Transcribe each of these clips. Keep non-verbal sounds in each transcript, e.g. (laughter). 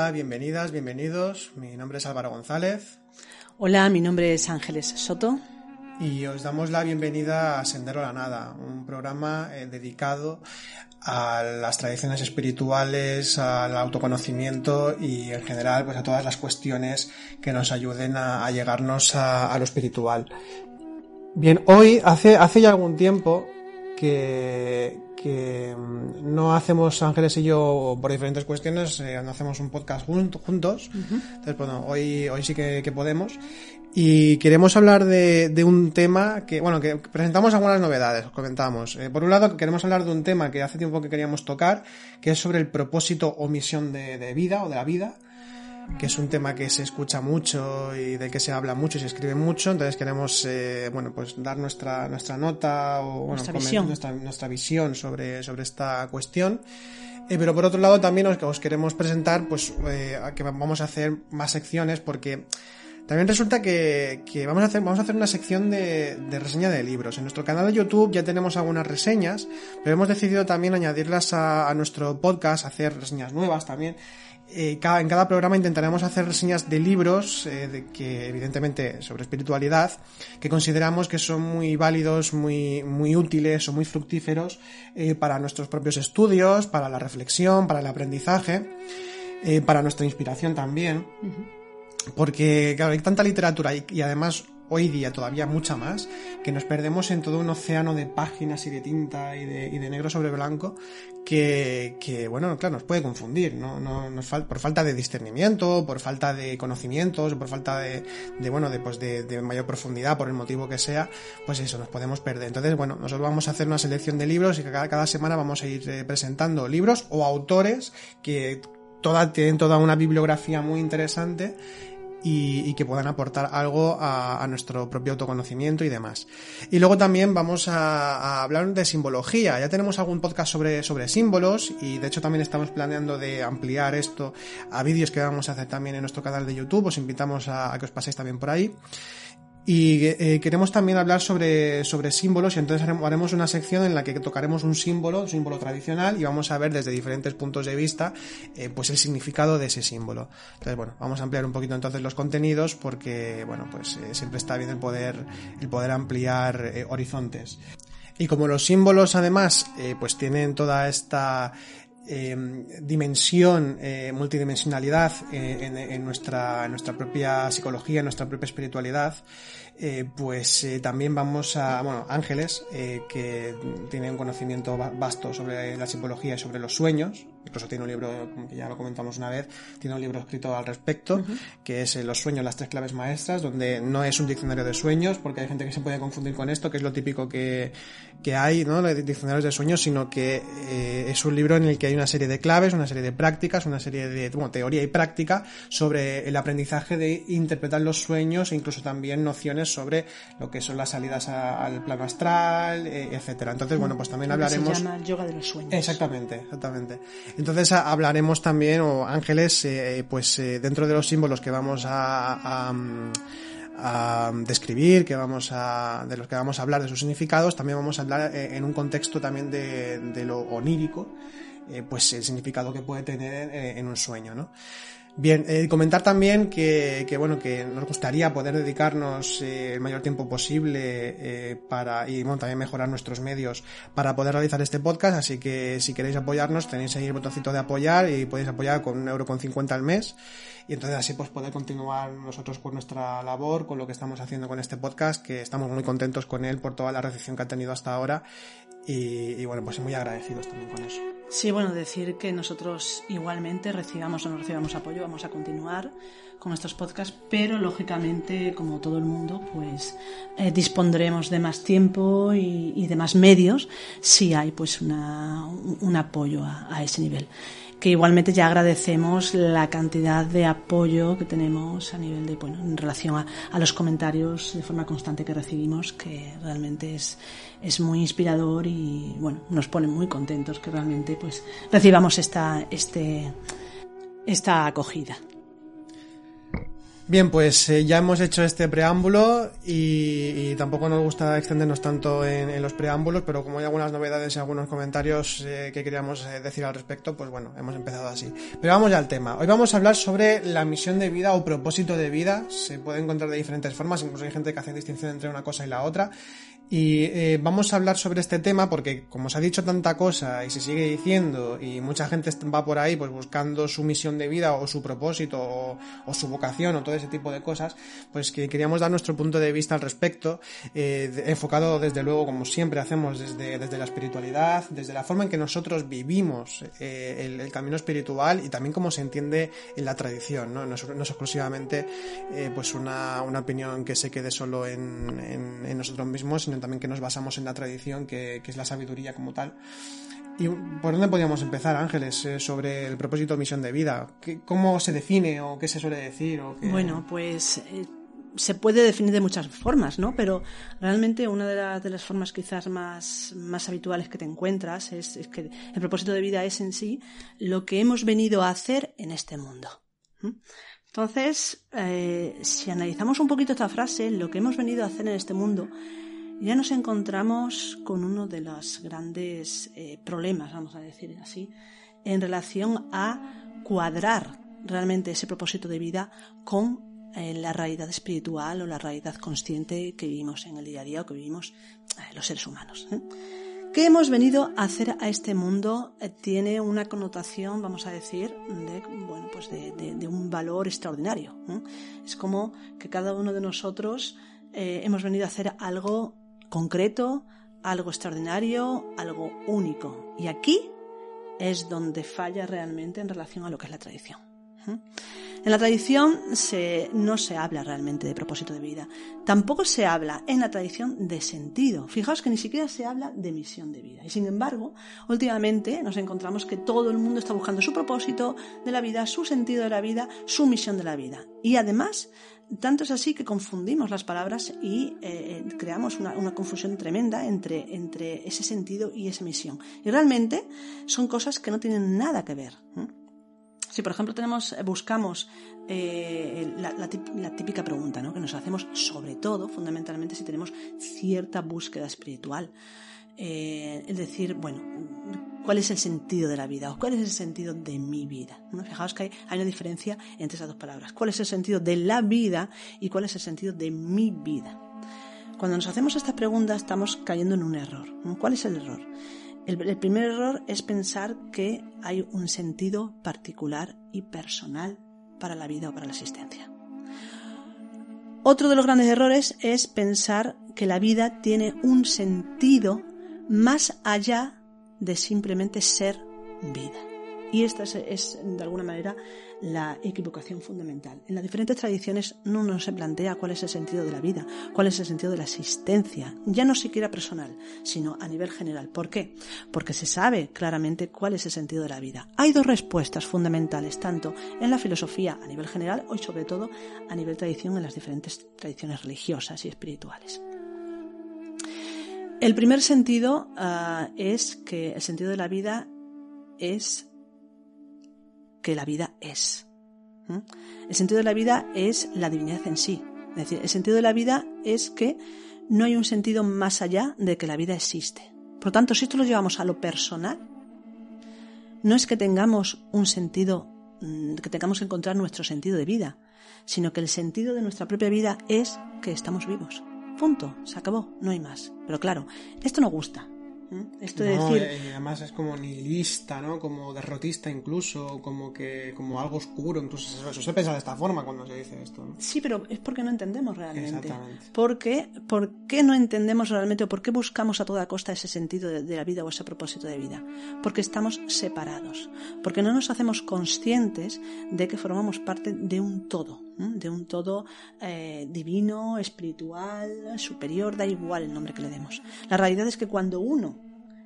Hola, bienvenidas, bienvenidos. Mi nombre es Álvaro González. Hola, mi nombre es Ángeles Soto. Y os damos la bienvenida a Sendero a la Nada, un programa eh, dedicado a las tradiciones espirituales, al autoconocimiento y en general pues a todas las cuestiones que nos ayuden a, llegarnos a, lo espiritual. Bien, hoy hace, hace ya algún tiempo que, que mm, no hacemos Ángeles y yo por diferentes cuestiones, eh, no hacemos un podcast juntos. Entonces, bueno, hoy, hoy sí que, podemos. Y queremos hablar de, de, un tema que, bueno, que presentamos algunas novedades, os comentamos. Eh, por un lado, queremos hablar de un tema que hace tiempo que queríamos tocar, que es sobre el propósito o misión de, de vida o de la vida que es un tema que se escucha mucho y de que se habla mucho y se escribe mucho, entonces queremos eh, bueno pues dar nuestra nuestra nota o nuestra, visión. Nuestra, visión sobre, sobre esta cuestión. Eh, pero por otro lado también os, os queremos presentar pues eh, que vamos a hacer más secciones porque también resulta que, que, vamos, a hacer, vamos a hacer una sección de, de, reseña de libros. En nuestro canal de YouTube ya tenemos algunas reseñas, pero hemos decidido también añadirlas a, a nuestro podcast, hacer reseñas nuevas también. Eh, cada, en cada programa intentaremos hacer reseñas de libros eh, de que evidentemente sobre espiritualidad que consideramos que son muy válidos, muy, muy útiles o muy fructíferos eh, para nuestros propios estudios, para la reflexión, para el aprendizaje, para nuestra inspiración también. Porque, claro, hay tanta literatura y además hoy día todavía mucha más, que nos perdemos en todo un océano de páginas y de tinta y de, y de negro sobre blanco que, que, bueno, claro, nos puede confundir, ¿no? no nos por falta de discernimiento, por falta de conocimientos, por falta de, de bueno, de, pues de, de, mayor profundidad, por el motivo que sea, pues eso, nos podemos perder. Entonces, bueno, nosotros vamos a hacer una selección de libros y cada, cada semana vamos a ir eh, presentando libros o autores que toda, tienen toda una bibliografía muy interesante y, que puedan aportar algo a, nuestro propio autoconocimiento y demás. Y luego también vamos a, hablar de simbología. Ya tenemos algún podcast sobre, sobre símbolos y de hecho también estamos planeando de ampliar esto a vídeos que vamos a hacer también en nuestro canal de YouTube. Os invitamos a que os paséis también por ahí. Y eh, queremos también hablar sobre, sobre símbolos y entonces haremos una sección en la que tocaremos un símbolo, un símbolo tradicional y vamos a ver desde diferentes puntos de vista eh, pues el significado de ese símbolo. Entonces, bueno, vamos a ampliar un poquito entonces los contenidos porque, bueno, pues eh, siempre está bien el poder, el poder ampliar horizontes. Y como los símbolos además pues tienen toda esta dimensión, multidimensionalidad en, nuestra, en nuestra propia psicología, en nuestra propia espiritualidad, eh, pues eh, también vamos a, bueno, Ángeles, eh, que tiene un conocimiento vasto sobre la psicología y sobre los sueños, incluso tiene un libro, como que ya lo comentamos una vez, tiene un libro escrito al respecto, que es Los sueños, las tres claves maestras, donde no es un diccionario de sueños, porque hay gente que se puede confundir con esto, que es lo típico que, que hay, ¿no? De diccionarios de sueños, sino que es un libro en el que hay una serie de claves, una serie de prácticas, una serie de, bueno, teoría y práctica sobre el aprendizaje de interpretar los sueños e incluso también nociones sobre lo que son las salidas al plano astral, eh, etcétera. Entonces, bueno, pues también hablaremos. Se llama yoga de los sueños. Exactamente, exactamente. Entonces hablaremos también, o ángeles, eh, pues eh, dentro de los símbolos que vamos a, a describir, que vamos a, de los que vamos a hablar, de sus significados, también vamos a hablar en un contexto también de, de lo onírico, pues el significado que puede tener en un sueño, ¿no? Bien, eh, comentar también que, que, bueno, que nos gustaría poder dedicarnos eh, el mayor tiempo posible eh, para, y bueno, también mejorar nuestros medios para poder realizar este podcast, así que si queréis apoyarnos tenéis ahí el botoncito de apoyar y podéis apoyar con un euro con cincuenta al mes. Y entonces así pues poder continuar nosotros con nuestra labor, con lo que estamos haciendo con este podcast, que estamos muy contentos con él por toda la recepción que ha tenido hasta ahora y, bueno, pues muy agradecidos también con eso. Sí, bueno, decir que nosotros igualmente recibamos o no recibamos apoyo, vamos a continuar con estos podcasts, pero lógicamente, como todo el mundo, pues eh, dispondremos de más tiempo y, de más medios si hay pues una, un apoyo a ese nivel que igualmente ya agradecemos la cantidad de apoyo que tenemos a nivel de, bueno, en relación a, los comentarios de forma constante que recibimos, que realmente es, es muy inspirador y, bueno, nos pone muy contentos que realmente, pues, recibamos esta, este, esta acogida. Bien, pues eh, ya hemos hecho este preámbulo y, tampoco nos gusta extendernos tanto en, los preámbulos, pero como hay algunas novedades y algunos comentarios eh, que queríamos eh, decir al respecto, pues bueno, hemos empezado así. Pero vamos ya al tema. Hoy vamos a hablar sobre la misión de vida o propósito de vida. Se puede encontrar de diferentes formas, incluso hay gente que hace distinción entre una cosa y la otra. Y eh, vamos a hablar sobre este tema porque como se ha dicho tanta cosa y se sigue diciendo y mucha gente va por ahí pues buscando su misión de vida o su propósito o, su vocación o todo ese tipo de cosas, pues que queríamos dar nuestro punto de vista al respecto, eh, enfocado desde luego como siempre hacemos desde, desde la espiritualidad, desde la forma en que nosotros vivimos eh, el, camino espiritual y también cómo se entiende en la tradición, no, no, es, exclusivamente pues una, una, opinión que se quede solo en, nosotros mismos, también que nos basamos en la tradición, que, es la sabiduría como tal. ¿Y por dónde podríamos empezar, Ángeles, eh, sobre el propósito de misión de vida? ¿Cómo se define o qué se suele decir? O Bueno, pues eh, se puede definir de muchas formas, ¿no? Pero realmente una de, las formas quizás más, más habituales que te encuentras es, que el propósito de vida es en sí lo que hemos venido a hacer en este mundo. Entonces, eh, si analizamos un poquito esta frase, lo que hemos venido a hacer en este mundo ya nos encontramos con uno de los grandes eh, problemas, vamos a decir así, en relación a cuadrar realmente ese propósito de vida con eh, la realidad espiritual o la realidad consciente que vivimos en el día a día o que vivimos eh, los seres humanos. ¿Qué hemos venido a hacer a este mundo? tiene una connotación, vamos a decir, de, bueno, pues de, un valor extraordinario. Es como que cada uno de nosotros hemos venido a hacer algo concreto, algo extraordinario, algo único. Y aquí es donde falla realmente en relación a lo que es la tradición. En la tradición no se habla realmente de propósito de vida. Tampoco se habla en la tradición de sentido. Fijaos que ni siquiera se habla de misión de vida. Y sin embargo, últimamente nos encontramos que todo el mundo está buscando su propósito de la vida, su sentido de la vida, su misión de la vida. Y además tanto es así que confundimos las palabras y eh, eh, creamos una, confusión tremenda entre, entre, ese sentido y esa misión. Y realmente son cosas que no tienen nada que ver. Si, por ejemplo, tenemos, eh, buscamos la, típica pregunta ¿no? que nos hacemos, sobre todo, fundamentalmente, si tenemos cierta búsqueda espiritual, es decir, bueno, cuál es el sentido de la vida o cuál es el sentido de mi vida. Fijaos que hay, una diferencia entre esas dos palabras. ¿Cuál es el sentido de la vida y cuál es el sentido de mi vida? Cuando nos hacemos esta pregunta estamos cayendo en un error. ¿Cuál es el error? el primer error es pensar que hay un sentido particular y personal para la vida o para la existencia. Otro de los grandes errores es pensar que la vida tiene un sentido más allá de simplemente ser vida. Y esta es, de alguna manera la equivocación fundamental. En las diferentes tradiciones no, no se plantea cuál es el sentido de la vida, cuál es el sentido de la existencia, ya no siquiera personal, sino a nivel general. ¿Por qué? Porque se sabe claramente cuál es el sentido de la vida. Hay dos respuestas fundamentales, tanto en la filosofía a nivel general y sobre todo a nivel tradición en las diferentes tradiciones religiosas y espirituales. El primer sentido ah, es que el sentido de la vida es que la vida es. El sentido de la vida es la divinidad en sí. Es decir, el sentido de la vida es que no hay un sentido más allá de que la vida existe. Por lo tanto, si esto lo llevamos a lo personal, no es que tengamos un sentido, mm, que tengamos que encontrar nuestro sentido de vida, sino que el sentido de nuestra propia vida es que estamos vivos. Punto, se acabó, no hay más. Pero claro, esto no gusta. Esto de decir... Eh, además es como nihilista, ¿no? Como derrotista incluso, como que como algo oscuro, incluso eso, se piensa de esta forma cuando se dice esto. Sí, pero es porque no entendemos realmente. Exactamente. Porque, ¿Por qué no entendemos realmente o por qué buscamos a toda costa ese sentido de la vida o ese propósito de vida? Porque estamos separados, porque no nos hacemos conscientes de que formamos parte de un todo de un todo eh, divino, espiritual, superior, da igual el nombre que le demos. La realidad es que cuando uno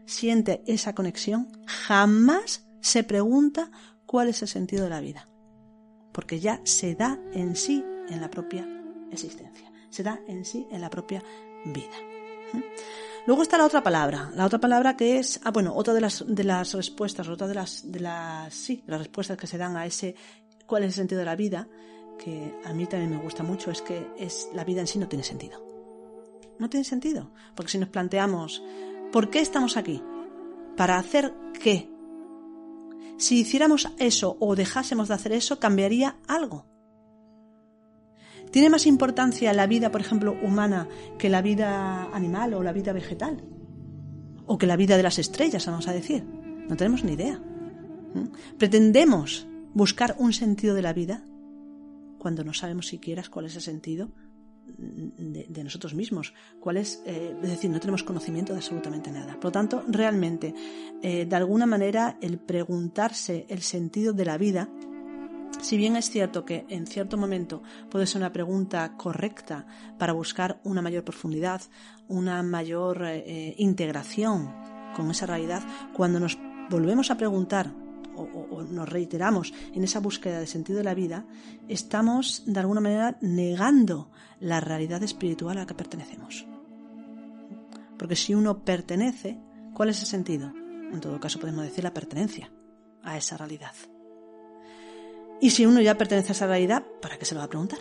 siente esa conexión, jamás se pregunta cuál es el sentido de la vida, porque ya se da en sí en la propia existencia, se da en sí en la propia vida. Luego está la otra palabra, la otra palabra que es, ah bueno, otra de las de las respuestas, otra de las de las sí, las respuestas que se dan a ese cuál es el sentido de la vida que a mí también me gusta mucho es que es la vida en sí no tiene sentido. No tiene sentido, porque si nos planteamos ¿por qué estamos aquí? ¿Para hacer qué? Si hiciéramos eso o dejásemos de hacer eso, cambiaría algo. ¿Tiene más importancia la vida, por ejemplo, humana que la vida animal o la vida vegetal? ¿O que la vida de las estrellas, vamos a decir? No tenemos ni idea. ¿Mm? ¿Pretendemos buscar un sentido de la vida cuando no sabemos siquiera cuál es el sentido de, nosotros mismos? ¿Cuál es, eh, es decir, no tenemos conocimiento de absolutamente nada. Por lo tanto, realmente, eh, de alguna manera, el preguntarse el sentido de la vida si bien es cierto que en cierto momento puede ser una pregunta correcta para buscar una mayor profundidad, una mayor eh, integración con esa realidad, cuando nos volvemos a preguntar o, nos reiteramos en esa búsqueda de sentido de la vida, estamos de alguna manera negando la realidad espiritual a la que pertenecemos. Porque si uno pertenece, ¿cuál es el sentido? En todo caso podemos decir la pertenencia a esa realidad. Y si uno ya pertenece a esa realidad, ¿para qué se lo va a preguntar?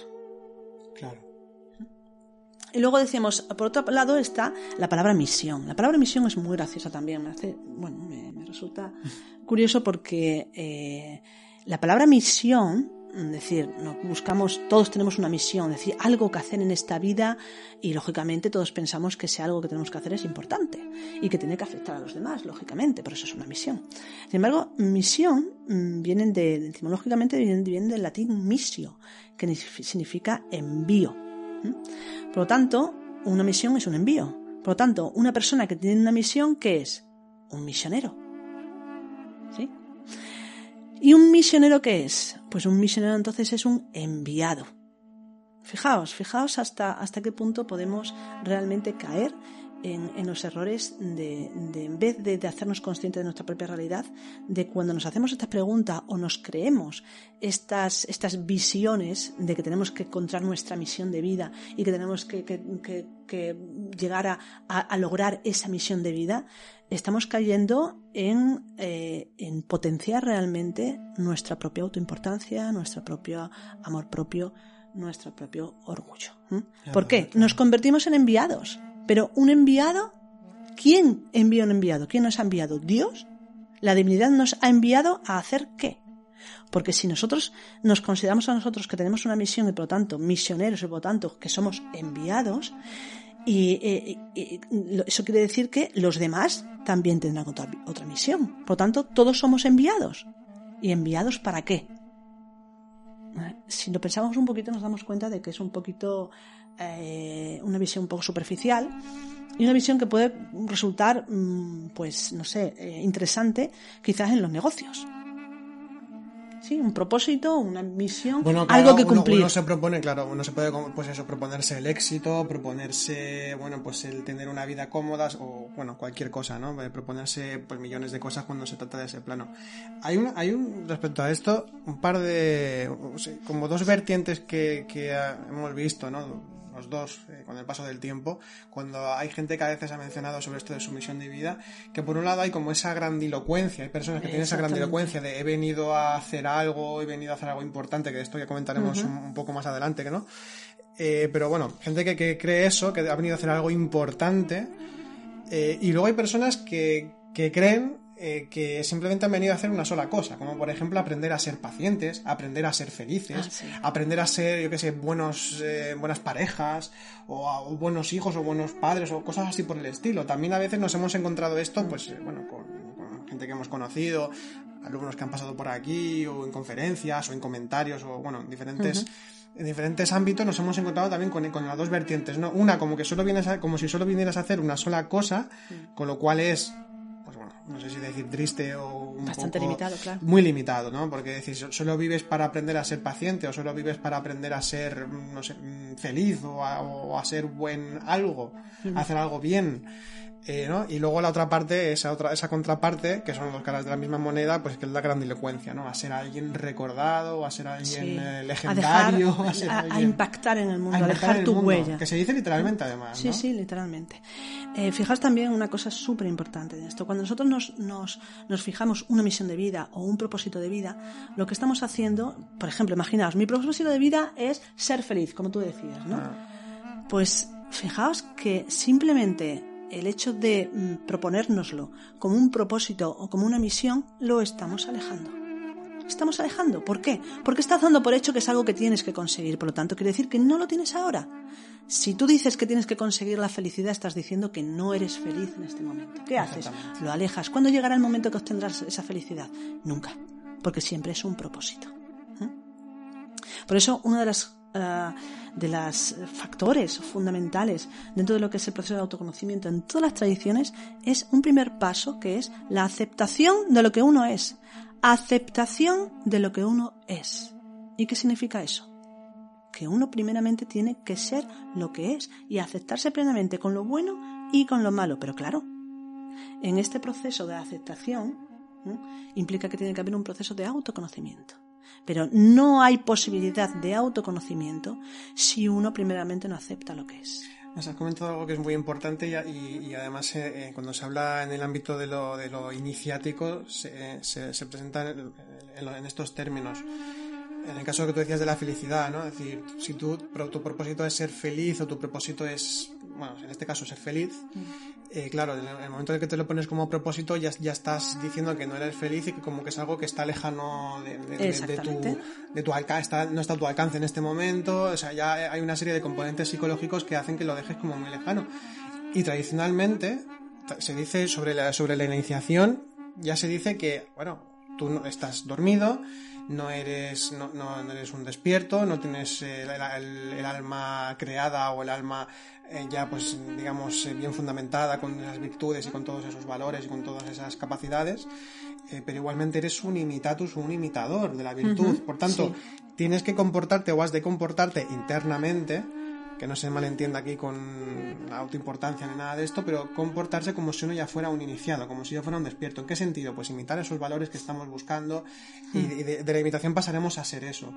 Claro. Y luego decíamos, por otro lado está la palabra misión. La palabra misión es muy graciosa también. Me hace, bueno, me, resulta curioso porque eh, la palabra misión es decir, nos buscamos, todos tenemos una misión, es decir, algo que hacer en esta vida y lógicamente todos pensamos que ese algo que tenemos que hacer es importante y que tiene que afectar a los demás, lógicamente, por eso es una misión. Sin embargo, misión mm, vienen de, etimológicamente viene, del latín misio, que significa envío. Por lo tanto, una misión es un envío. Por lo tanto, una persona que tiene una misión, ¿qué es? Un misionero. ¿Sí? ¿Y un misionero qué es? Pues un misionero entonces es un enviado. Fijaos, fijaos hasta, hasta qué punto podemos realmente caer en, los errores de, en vez de, hacernos conscientes de nuestra propia realidad, de cuando nos hacemos esta pregunta o nos creemos estas, estas visiones de que tenemos que encontrar nuestra misión de vida y que tenemos que, llegar a, a, lograr esa misión de vida, estamos cayendo en, eh, en potenciar realmente nuestra propia autoimportancia, nuestro propio amor propio, nuestro propio orgullo. ¿Por qué? Nos convertimos en enviados. Pero un enviado, ¿quién envía un enviado? ¿Quién nos ha enviado? ¿Dios? La divinidad nos ha enviado a hacer qué? Porque si nosotros nos consideramos a nosotros que tenemos una misión y por lo tanto misioneros y por lo tanto que somos enviados, y, eh, eso quiere decir que los demás también tendrán otra, otra misión. Por lo tanto, todos somos enviados. ¿Y enviados para qué? Si lo pensamos un poquito nos damos cuenta de que es un poquito eh, una visión un poco superficial y una visión que puede resultar, mm, pues, no sé, eh, interesante quizás en los negocios. Sí, un propósito, una misión, algo que cumplir. Uno, se propone, claro, uno se puede, pues eso, proponerse el éxito, proponerse, bueno, pues el tener una vida cómoda o, bueno, cualquier cosa, ¿no? Proponerse, pues, millones de cosas cuando se trata de ese plano. Hay un, hay un, respecto a esto, un par de, como dos vertientes que, que hemos visto, ¿no? Los dos eh, con el paso del tiempo, cuando hay gente que a veces ha mencionado sobre esto de su misión de vida, que por un lado hay como esa grandilocuencia, hay personas que tienen esa grandilocuencia de he venido a hacer algo, he venido a hacer algo importante, que de esto ya comentaremos un, poco más adelante, que no. Eh, pero bueno, gente que, cree eso, que ha venido a hacer algo importante, eh, y luego hay personas que, que creen eh, que simplemente han venido a hacer una sola cosa, como por ejemplo aprender a ser pacientes, aprender a ser felices, ah, aprender a ser, yo qué sé, buenos, eh, buenas parejas, o, buenos hijos, o buenos padres, o cosas así por el estilo. También a veces nos hemos encontrado esto, pues, eh, bueno, con, gente que hemos conocido, alumnos que han pasado por aquí, o en conferencias, o en comentarios, o bueno, en diferentes... en diferentes ámbitos nos hemos encontrado también con, con, las dos vertientes, ¿no? Una como que solo vienes a, como si solo vinieras a hacer una sola cosa, con lo cual es no sé si decir triste o bastante limitado, claro. Muy limitado, ¿no? Porque decir, solo vives para aprender a ser paciente o solo vives para aprender a ser, no sé, feliz o a, ser buen algo, hacer algo bien. Eh, ¿no? Y luego la otra parte, esa otra, esa contraparte, que son dos caras de la misma moneda, pues que es la grandilocuencia, ¿no? A ser alguien recordado, a ser alguien eh, legendario, a, impactar en el mundo, a, dejar tu huella. Que se dice literalmente además. Sí, sí, literalmente. Eh, fijaos también una cosa súper importante de esto. Cuando nosotros nos, nos, nos, fijamos una misión de vida o un propósito de vida, lo que estamos haciendo, por ejemplo, imaginaos, mi propósito de vida es ser feliz, como tú decías, ¿no? Ah. Pues fijaos que simplemente el hecho de mm, proponérnoslo como un propósito o como una misión, lo estamos alejando. Estamos alejando. ¿Por qué? Porque estás dando por hecho que es algo que tienes que conseguir. Por lo tanto, quiere decir que no lo tienes ahora. Si tú dices que tienes que conseguir la felicidad, estás diciendo que no eres feliz en este momento. ¿Qué haces? Lo alejas. ¿Cuándo llegará el momento que obtendrás esa felicidad? Nunca. Porque siempre es un propósito. ¿eh? Por eso, una de las eh, de los factores fundamentales dentro de lo que es el proceso de autoconocimiento en todas las tradiciones es un primer paso que es la aceptación de lo que uno es. Aceptación de lo que uno es. ¿Y qué significa eso? Que uno primeramente tiene que ser lo que es y aceptarse plenamente con lo bueno y con lo malo. Pero claro, en este proceso de aceptación implica que tiene que haber un proceso de autoconocimiento. Pero no hay posibilidad de autoconocimiento si uno primeramente no acepta lo que es. Has comentado algo que es muy importante y, además eh, eh, cuando se habla en el ámbito de lo, de lo iniciático se, se, presenta en, estos términos. En el caso que tú decías de la felicidad, ¿no? Es decir, si tú, tu propósito es ser feliz o tu propósito es, bueno, en este caso ser feliz, mm. Eh, claro, en el momento en que te lo pones como propósito ya, ya estás diciendo que no eres feliz y que como que es algo que está lejano de, tu, de tu alcance, no está a tu alcance en este momento, o sea, ya hay una serie de componentes psicológicos que hacen que lo dejes como muy lejano. Y tradicionalmente se dice sobre la, sobre la iniciación, ya se dice que, bueno, tú no, estás dormido, no eres, no, no, eres un despierto, no tienes eh, el, alma creada o el alma eh, ya pues digamos eh, bien fundamentada con esas virtudes y con todos esos valores y con todas esas capacidades, eh, pero igualmente eres un imitatus, un imitador de la virtud. Por tanto, tienes que comportarte o has de comportarte internamente, que no se malentienda aquí con autoimportancia ni nada de esto, pero comportarse como si uno ya fuera un iniciado, como si yo fuera un despierto. ¿En qué sentido? Pues imitar esos valores que estamos buscando y hmm. de la imitación pasaremos a ser eso.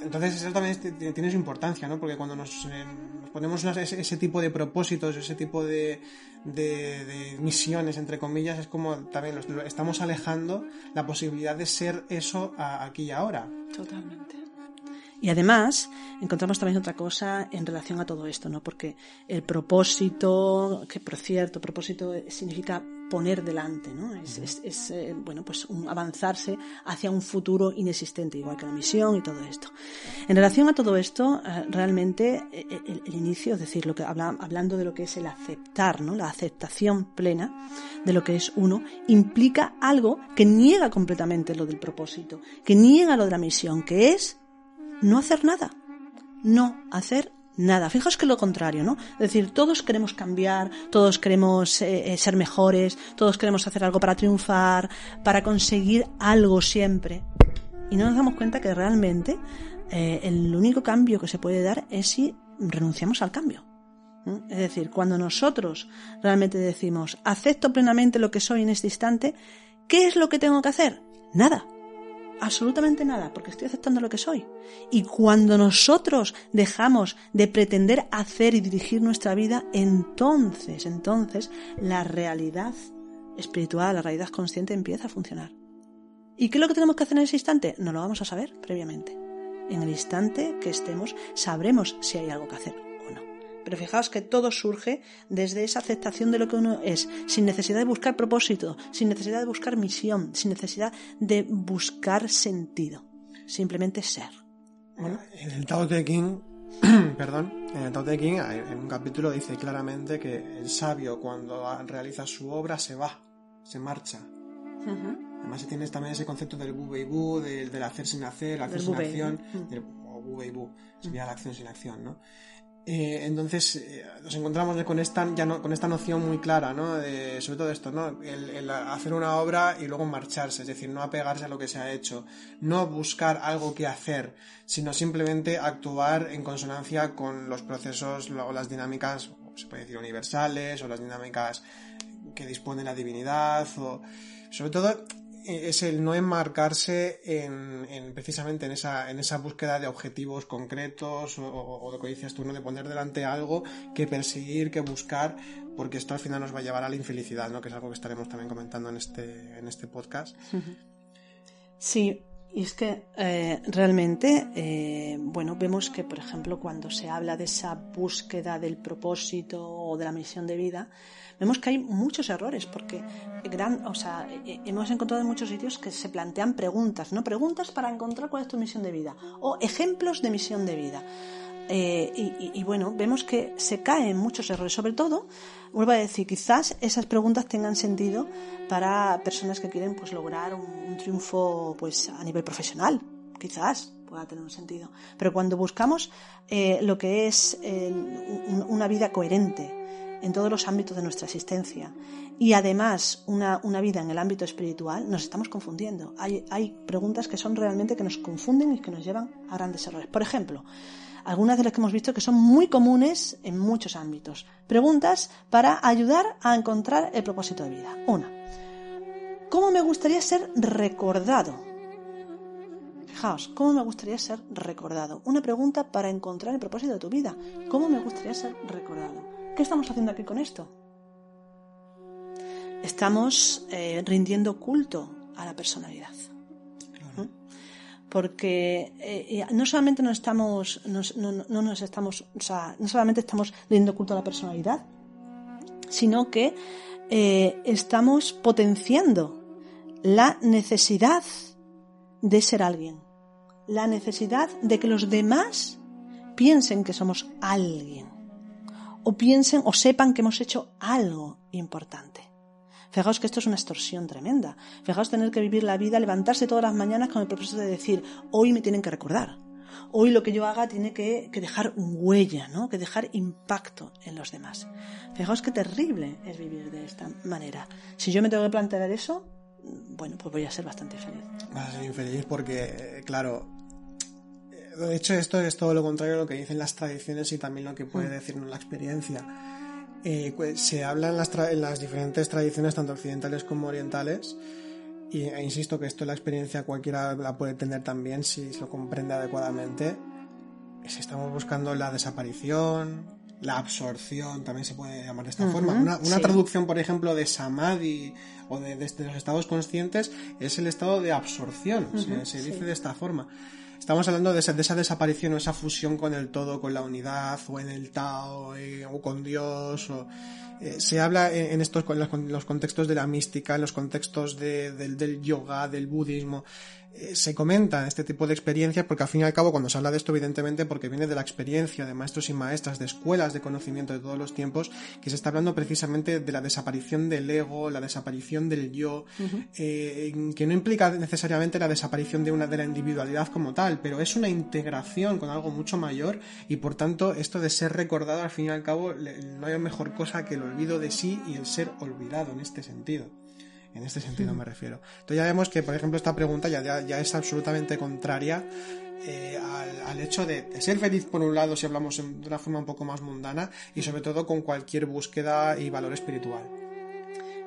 Entonces eso también tiene su importancia, ¿no? Porque cuando nos, eh, ponemos ese, tipo de propósitos, ese tipo de, misiones, entre comillas, es como también estamos alejando la posibilidad de ser eso aquí y ahora. Totalmente. Y además encontramos también otra cosa en relación a todo esto, ¿no? Porque el propósito, que por cierto, propósito significa poner delante, ¿no? Es, eh, bueno, pues un avanzarse hacia un futuro inexistente, igual que la misión y todo esto. En relación a todo esto, eh, realmente eh, el, inicio, es decir, lo que hablando de lo que es el aceptar, ¿no? La aceptación plena de lo que es uno, implica algo que niega completamente lo del propósito, que niega lo de la misión, que es no hacer nada. No hacer nada. Fijaos que lo contrario, ¿no? Es decir, todos queremos cambiar, todos queremos eh, eh, ser mejores, todos queremos hacer algo para triunfar, para conseguir algo siempre. Y no nos damos cuenta que realmente eh, el único cambio que se puede dar es si renunciamos al cambio. Es decir, cuando nosotros realmente decimos, acepto plenamente lo que soy en este instante, ¿qué es lo que tengo que hacer? Nada absolutamente nada, porque estoy aceptando lo que soy. Y cuando nosotros dejamos de pretender hacer y dirigir nuestra vida, entonces, entonces, la realidad espiritual, la realidad consciente empieza a funcionar. ¿Y qué es lo que tenemos que hacer en ese instante? No lo vamos a saber previamente. En el instante que estemos, sabremos si hay algo que hacer. Pero fijaos que todo surge desde esa aceptación de lo que uno es, sin necesidad de buscar propósito, sin necesidad de buscar misión, sin necesidad de buscar sentido. Simplemente ser. En el Tao Te Ching, (clears throat) perdón, en el Tao Te Ching, en un capítulo dice claramente que el sabio cuando realiza su obra se va, se marcha. Además tienes también ese concepto del bu y bu, del, hacer sin hacer, hacer sin acción, o bu y bu, sería la acción sin acción, ¿no? Eh, entonces eh, nos encontramos con esta, con esta noción muy clara, ¿no? De, sobre todo esto, ¿no? El, hacer una obra y luego marcharse, es decir, no apegarse a lo que se ha hecho, no buscar algo que hacer, sino simplemente actuar en consonancia con los procesos o las dinámicas se puede decir universales o las dinámicas que dispone la divinidad o sobre todo es el no enmarcarse en, precisamente en esa, en esa búsqueda de objetivos concretos o, lo que dices tú, ¿no? de poner delante algo que perseguir, que buscar, porque esto al final nos va a llevar a la infelicidad, ¿no? que es algo que estaremos también comentando en este, en este podcast. Sí, y es que eh, realmente, eh, bueno, vemos que, por ejemplo, cuando se habla de esa búsqueda del propósito o de la misión de vida, vemos que hay muchos errores porque gran, o sea, hemos encontrado en muchos sitios que se plantean preguntas, ¿no? Preguntas para encontrar cuál es tu misión de vida o ejemplos de misión de vida. Eh, y, bueno, vemos que se caen muchos errores. Sobre todo, vuelvo a decir, quizás esas preguntas tengan sentido para personas que quieren pues lograr un, triunfo pues a nivel profesional, quizás pueda tener un sentido. Pero cuando buscamos eh, lo que es eh, una vida coherente, en todos los ámbitos de nuestra existencia y además una, vida en el ámbito espiritual, nos estamos confundiendo. Hay, hay preguntas que son realmente que nos confunden y que nos llevan a grandes errores. Por ejemplo, algunas de las que hemos visto que son muy comunes en muchos ámbitos. Preguntas para ayudar a encontrar el propósito de vida. Una, ¿cómo me gustaría ser recordado? Fijaos, ¿cómo me gustaría ser recordado? Una pregunta para encontrar el propósito de tu vida. ¿Cómo me gustaría ser recordado? ¿Qué estamos haciendo aquí con esto? Estamos eh, rindiendo culto a la personalidad. Porque eh, no solamente nos estamos, no, nos estamos, o sea, no solamente estamos rindiendo culto a la personalidad, sino que eh, estamos potenciando la necesidad de ser alguien, la necesidad de que los demás piensen que somos alguien o piensen o sepan que hemos hecho algo importante. Fijaos que esto es una extorsión tremenda. Fijaos tener que vivir la vida, levantarse todas las mañanas con el propósito de decir, hoy me tienen que recordar. Hoy lo que yo haga tiene que, dejar huella, ¿no? Que dejar impacto en los demás. Fijaos qué terrible es vivir de esta manera. Si yo me tengo que plantear eso, bueno, pues voy a ser bastante feliz. Vas a ser infeliz porque, claro, de hecho, esto es todo lo contrario a lo que dicen las tradiciones y también lo que puede decirnos la experiencia. Eh, pues, se habla en las, en las, diferentes tradiciones, tanto occidentales como orientales, y e insisto que esto la experiencia cualquiera la puede tener también si lo comprende adecuadamente. Si estamos buscando la desaparición, la absorción, también se puede llamar de esta forma. Una, traducción, por ejemplo, de samadhi o de, los estados conscientes es el estado de absorción, se, dice de esta forma. Estamos hablando de esa, desaparición o esa fusión con el todo, con la unidad, o en el Tao, eh, o con Dios, o, eh, se habla en, estos en los, contextos de la mística, en los contextos del, yoga, del budismo, eh, se comenta este tipo de experiencias porque al fin y al cabo cuando se habla de esto evidentemente porque viene de la experiencia de maestros y maestras de escuelas de conocimiento de todos los tiempos que se está hablando precisamente de la desaparición del ego la desaparición del yo eh, que no implica necesariamente la desaparición de una de la individualidad como tal pero es una integración con algo mucho mayor y por tanto esto de ser recordado al fin y al cabo no hay mejor cosa que el olvido de sí y el ser olvidado en este sentido en este sentido me refiero. Entonces ya vemos que, por ejemplo, esta pregunta ya, ya, es absolutamente contraria eh, al, hecho de, ser feliz por un lado si hablamos de una forma un poco más mundana y sobre todo con cualquier búsqueda y valor espiritual.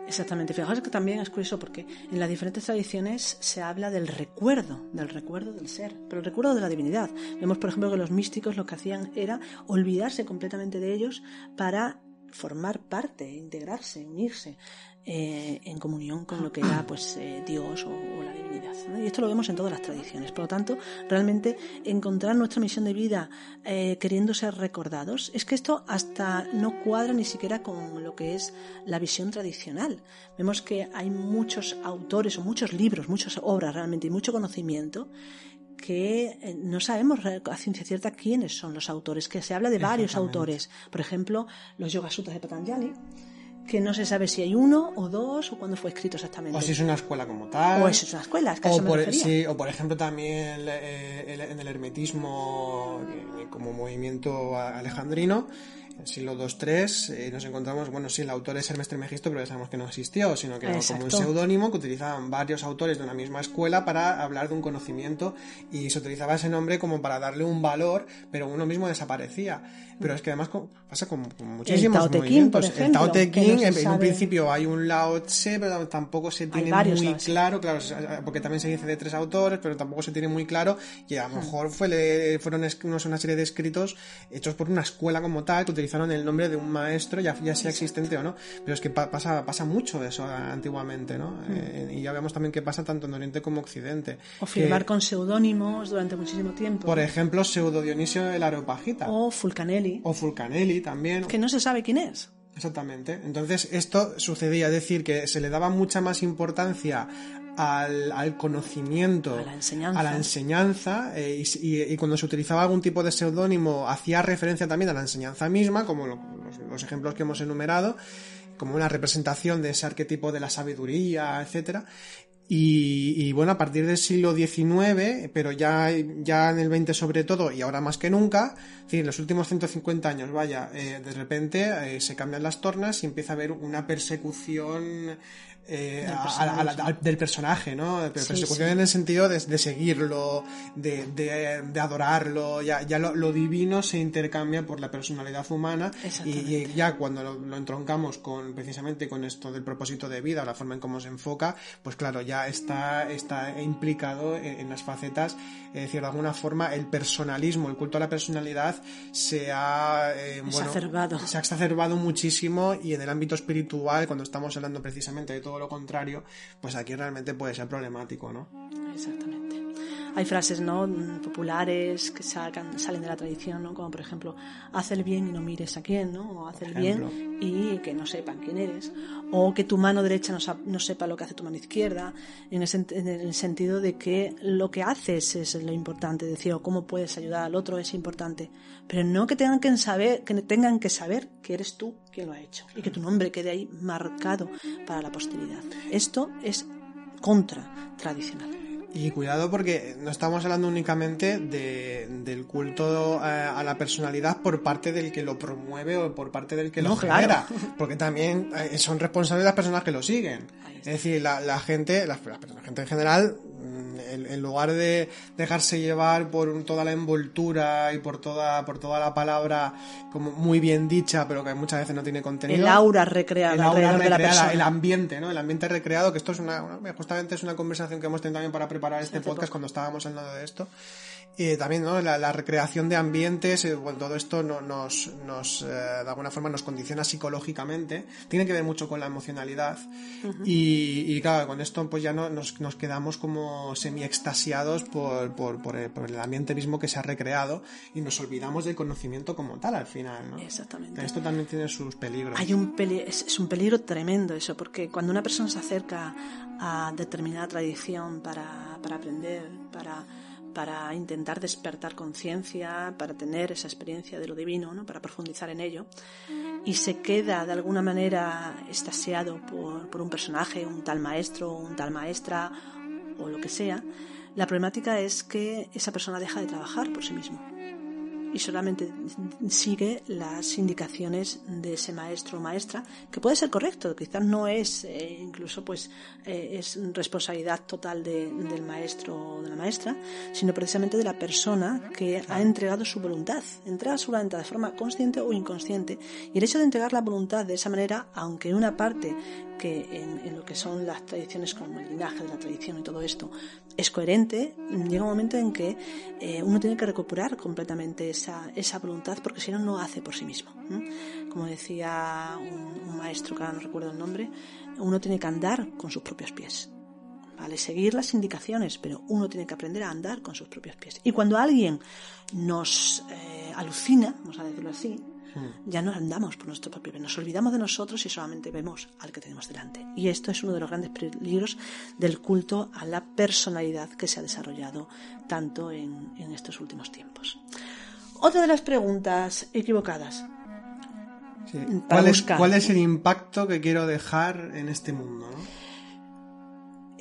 Exactamente, fijaos que también es curioso porque en las diferentes tradiciones se habla del recuerdo, del recuerdo del ser, pero el recuerdo de la divinidad. Vemos, por ejemplo, que los místicos lo que hacían era olvidarse completamente de ellos para formar parte, integrarse, unirse. Eh, en comunión con lo que era pues eh, Dios o, la divinidad. Y esto lo vemos en todas las tradiciones. Por lo tanto, realmente encontrar nuestra misión de vida eh, queriendo ser recordados, es que esto hasta no cuadra ni siquiera con lo que es la visión tradicional. Vemos que hay muchos autores o muchos libros, muchas obras realmente y mucho conocimiento que no sabemos a ciencia cierta quiénes son los autores, que se habla de varios autores. Por ejemplo, los Yoga Sutras de Patanjali, que no se sabe si hay uno o dos o cuándo fue escrito exactamente. O si es una escuela como tal. O es una escuela, o, por, sí, o por ejemplo también en el hermetismo eh, como movimiento alejandrino, siglo II-III, eh, nos encontramos, bueno, sí, el autor es Hermes Trismegisto, pero ya sabemos que no existió, sino que era como un seudónimo que utilizaban varios autores de una misma escuela para hablar de un conocimiento y se utilizaba ese nombre como para darle un valor, pero uno mismo desaparecía. Pero es que además pasa con, muchísimos el movimientos. Ejemplo, el Tao Te Ching, en, un principio hay un Lao Tse, pero tampoco se tiene muy claro, claro, porque también se dice de tres autores, pero tampoco se tiene muy claro y a lo mejor fue, fueron una serie de escritos hechos por una escuela como tal que utilizaron el nombre de un maestro, ya, ya sea existente o no. Pero es que pasa, pasa mucho eso antiguamente, ¿no? Eh, y ya vemos también que pasa tanto en Oriente como Occidente. O firmar con seudónimos durante muchísimo tiempo. Por ejemplo, Pseudo Dionisio el Areopagita. O Fulcanelli. O Fulcanelli también. Que no se sabe quién es. Exactamente. Entonces, esto sucedía, es decir, que se le daba mucha más importancia al, conocimiento, a la enseñanza, eh, y, cuando se utilizaba algún tipo de seudónimo hacía referencia también a la enseñanza misma, como los, ejemplos que hemos enumerado, como una representación de ese arquetipo de la sabiduría, etcétera. Y, bueno, a partir del siglo XIX, pero ya, ya en el XX sobre todo, y ahora más que nunca, en los últimos 150 años, vaya, eh, de repente eh, se cambian las tornas y empieza a haber una persecución eh, del, personaje, ¿no? persecución en el sentido de, seguirlo, de, adorarlo, ya, ya lo, divino se intercambia por la personalidad humana y, ya cuando lo, entroncamos con precisamente con esto del propósito de vida, la forma en cómo se enfoca, pues claro, ya está, está implicado en, las facetas, es decir, de alguna forma el personalismo, el culto a la personalidad se ha, eh, exacerbado. se ha exacerbado muchísimo y en el ámbito espiritual, cuando estamos hablando precisamente de todo lo contrario, pues aquí realmente puede ser problemático, ¿no? Exactamente. Hay frases ¿no? populares que sacan, salen de la tradición, ¿no? como por ejemplo, haz el bien y no mires a quién, ¿no? o haz el bien y que no sepan quién eres, o que tu mano derecha no, sepa lo que hace tu mano izquierda, en el, sentido de que lo que haces es lo importante, decir, o cómo puedes ayudar al otro es importante, pero no que tengan que saber que, tengan que, saber que eres tú quien lo ha hecho y que tu nombre quede ahí marcado para la posteridad. Esto es contra tradicional. Y cuidado porque no estamos hablando únicamente de, del culto eh, a, la personalidad por parte del que lo promueve o por parte del que lo genera, porque también eh, son responsables las personas que lo siguen. Es decir, la, la gente, la, la, gente en general en, lugar de dejarse llevar por toda la envoltura y por toda, por toda la palabra como muy bien dicha, pero que muchas veces no tiene contenido. El aura recreada, el aura recreada, el ambiente, ¿no? El ambiente recreado, que esto es una, justamente es una conversación que hemos tenido también para preparar este podcast cuando estábamos hablando de esto. Y también ¿no? la, recreación de ambientes, eh, todo esto nos, nos eh, de alguna forma nos condiciona psicológicamente, tiene que ver mucho con la emocionalidad y, y, claro, con esto pues ya no, nos, nos quedamos como semi-extasiados por, por, por, el, ambiente mismo que se ha recreado y nos olvidamos del conocimiento como tal al final. ¿no? Exactamente. Esto también tiene sus peligros. Hay un es, es un peligro tremendo eso, porque cuando una persona se acerca a determinada tradición para, para aprender, para para intentar despertar conciencia, para tener esa experiencia de lo divino, ¿no? para profundizar en ello, y se queda de alguna manera estasiado por, por un personaje, un tal maestro, un tal maestra o lo que sea, la problemática es que esa persona deja de trabajar por sí mismo y solamente sigue las indicaciones de ese maestro o maestra, que puede ser correcto, quizás no es eh, incluso pues eh, es responsabilidad total del maestro o de la maestra, sino precisamente de la persona que ha entregado su voluntad, entrega su voluntad de forma consciente o inconsciente. Y el hecho de entregar la voluntad de esa manera, aunque una parte que en, lo que son las tradiciones como el linaje la tradición y todo esto es coherente, llega un momento en que eh, uno tiene que recuperar completamente esa, esa voluntad porque si no, no hace por sí mismo. Como decía un, maestro, que ahora no recuerdo el nombre, uno tiene que andar con sus propios pies. ¿Vale? Seguir las indicaciones, pero uno tiene que aprender a andar con sus propios pies. Y cuando alguien nos eh, alucina, vamos a decirlo así, ya no andamos por nuestro propio bien, nos olvidamos de nosotros y solamente vemos al que tenemos delante. Y esto es uno de los grandes peligros del culto a la personalidad que se ha desarrollado tanto en, estos últimos tiempos. Otra de las preguntas equivocadas. ¿Cuál, es, ¿Cuál, es, el impacto que quiero dejar en este mundo?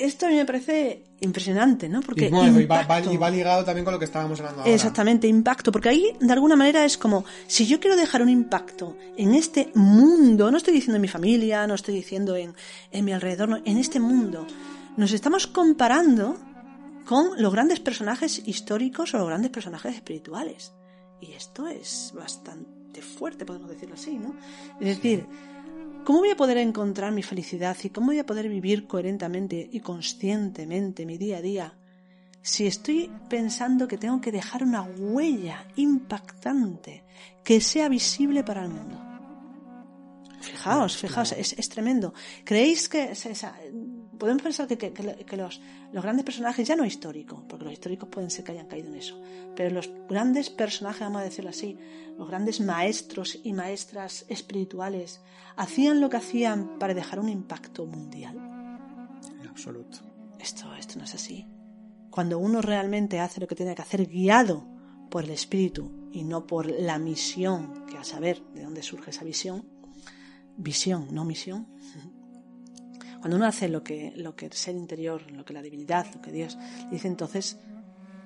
Esto a mí me parece impresionante, ¿no? Porque y, bueno, y, va, y, va, ligado también con lo que estábamos hablando ahora. Exactamente, impacto, porque ahí de alguna manera es como, si yo quiero dejar un impacto en este mundo, no estoy diciendo en mi familia, no estoy diciendo en, en mi alrededor, no, en este mundo, nos estamos comparando con los grandes personajes históricos o los grandes personajes espirituales. Y esto es bastante fuerte, podemos decirlo así, ¿no? Es decir, ¿cómo voy a poder encontrar mi felicidad y cómo voy a poder vivir coherentemente y conscientemente mi día a día si estoy pensando que tengo que dejar una huella impactante que sea visible para el mundo? Fijaos, fijaos, es, es tremendo. ¿Creéis que podemos pensar que, los, grandes personajes, ya no históricos, porque los históricos pueden ser que hayan caído en eso, pero los grandes personajes, vamos a decirlo así, los grandes maestros y maestras espirituales, hacían lo que hacían para dejar un impacto mundial. En absoluto. Esto, esto no es así. Cuando uno realmente hace lo que tiene que hacer guiado por el espíritu y no por la misión, que a saber de dónde surge esa visión, visión, no misión, cuando uno hace lo que, lo que el ser interior, lo que la divinidad, lo que Dios dice, entonces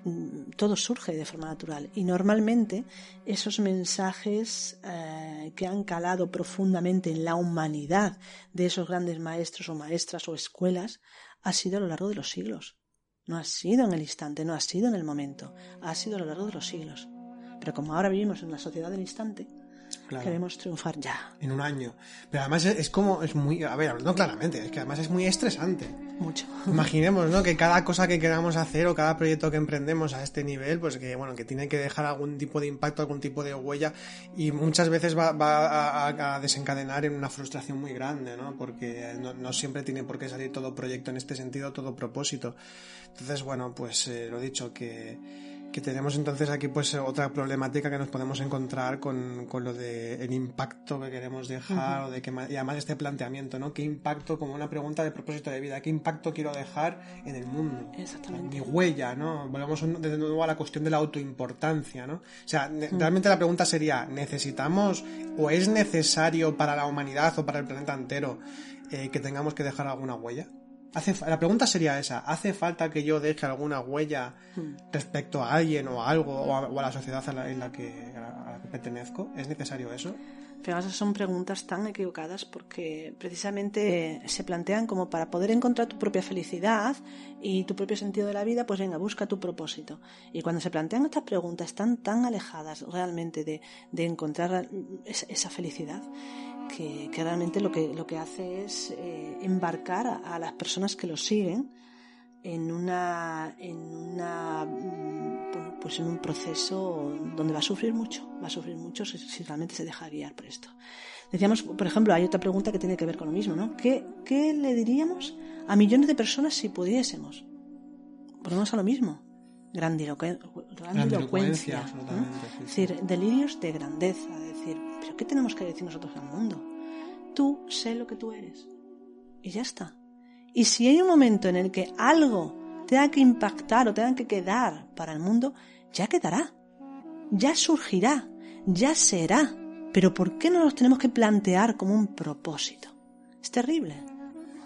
mm, todo surge de forma natural. Y normalmente esos mensajes eh, que han calado profundamente en la humanidad de esos grandes maestros o maestras o escuelas ha sido a lo largo de los siglos. No ha sido en el instante, no ha sido en el momento, ha sido a lo largo de los siglos. Pero como ahora vivimos en una sociedad del instante, Queremos triunfar ya. En un año. Pero además es, como, es muy, a ver, hablando claramente, es que además es muy estresante. Mucho. (laughs) Imaginemos, ¿no? Que cada cosa que queramos hacer o cada proyecto que emprendemos a este nivel, pues que, bueno, que tiene que dejar algún tipo de impacto, algún tipo de huella y muchas veces va, a, desencadenar en una frustración muy grande, ¿no? Porque no, siempre tiene por qué salir todo proyecto en este sentido, todo propósito. Entonces, bueno, pues eh, lo dicho, que que tenemos entonces aquí pues otra problemática que nos podemos encontrar con, con lo de el impacto que queremos dejar o de que y además este planteamiento no qué impacto como una pregunta de propósito de vida qué impacto quiero dejar en el mundo exactamente. Mi huella no volvemos de nuevo a la cuestión de la autoimportancia no o sea realmente la pregunta sería necesitamos o es necesario para la humanidad o para el planeta entero eh, que tengamos que dejar alguna huella la pregunta sería esa, ¿hace falta que yo deje alguna huella hmm. respecto a alguien o a algo o a, la sociedad en la, que, pertenezco? ¿Es necesario eso? Fíjate, son preguntas tan equivocadas porque precisamente se plantean como para poder encontrar tu propia felicidad y tu propio sentido de la vida, pues venga, busca tu propósito. Y cuando se plantean estas preguntas están tan alejadas realmente de, encontrar esa felicidad que, realmente lo que, lo que hace es eh, embarcar a, las personas que lo siguen en una, en una mm, pues en un proceso donde va a sufrir mucho, va a sufrir mucho si, realmente se deja guiar por esto. Decíamos, por ejemplo, hay otra pregunta que tiene que ver con lo mismo, ¿no? ¿Qué, qué le diríamos a millones de personas si pudiésemos? Volvemos a lo mismo. Grandilocuencia. es decir, delirios de grandeza. Es decir, ¿pero qué tenemos que decir nosotros al mundo? Tú sé lo que tú eres. Y ya está. Y si hay un momento en el que algo tenga que impactar o tenga que quedar para el mundo, ya quedará. Ya surgirá. Ya será. Pero ¿por qué no nos tenemos que plantear como un propósito? Es terrible.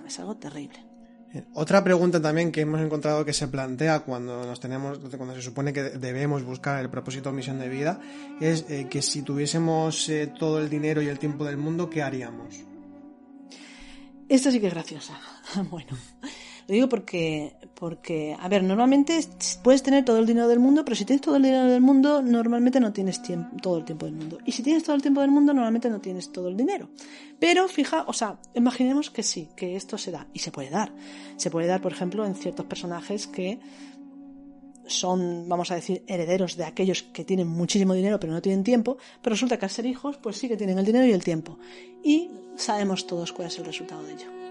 Es algo terrible. Otra pregunta también que hemos encontrado que se plantea cuando nos tenemos, cuando se supone que debemos buscar el propósito o misión de vida, es eh, que si tuviésemos eh, todo el dinero y el tiempo del mundo, ¿qué haríamos? Esto sí que es graciosa. (laughs) bueno, lo digo porque, porque, a ver, normalmente puedes tener todo el dinero del mundo, pero si tienes todo el dinero del mundo, normalmente no tienes tiempo, todo el tiempo del mundo. Y si tienes todo el tiempo del mundo, normalmente no tienes todo el dinero. Pero fija, o sea, imaginemos que sí, que esto se da. Y se puede dar. Se puede dar, por ejemplo, en ciertos personajes que son, vamos a decir, herederos de aquellos que tienen muchísimo dinero pero no tienen tiempo, pero resulta que al ser hijos, pues sí que tienen el dinero y el tiempo. Y sabemos todos cuál es el resultado de ello.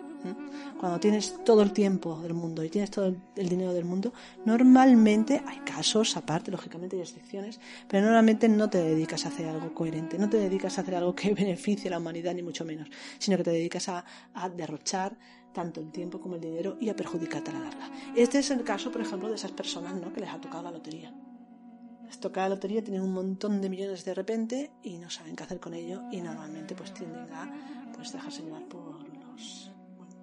Cuando tienes todo el tiempo del mundo y tienes todo el dinero del mundo, normalmente, hay casos aparte, lógicamente hay excepciones, pero normalmente no te dedicas a hacer algo coherente, no te dedicas a hacer algo que (laughs) beneficie a la humanidad, ni mucho menos, sino que te dedicas a, derrochar tanto el tiempo como el dinero y a perjudicarte a la larga. Este es el caso, por ejemplo, de esas personas ¿no? que les ha tocado la lotería. Les toca la lotería, tienen un montón de millones de repente y no saben qué hacer con ello y normalmente pues tienden a pues dejarse llevar por los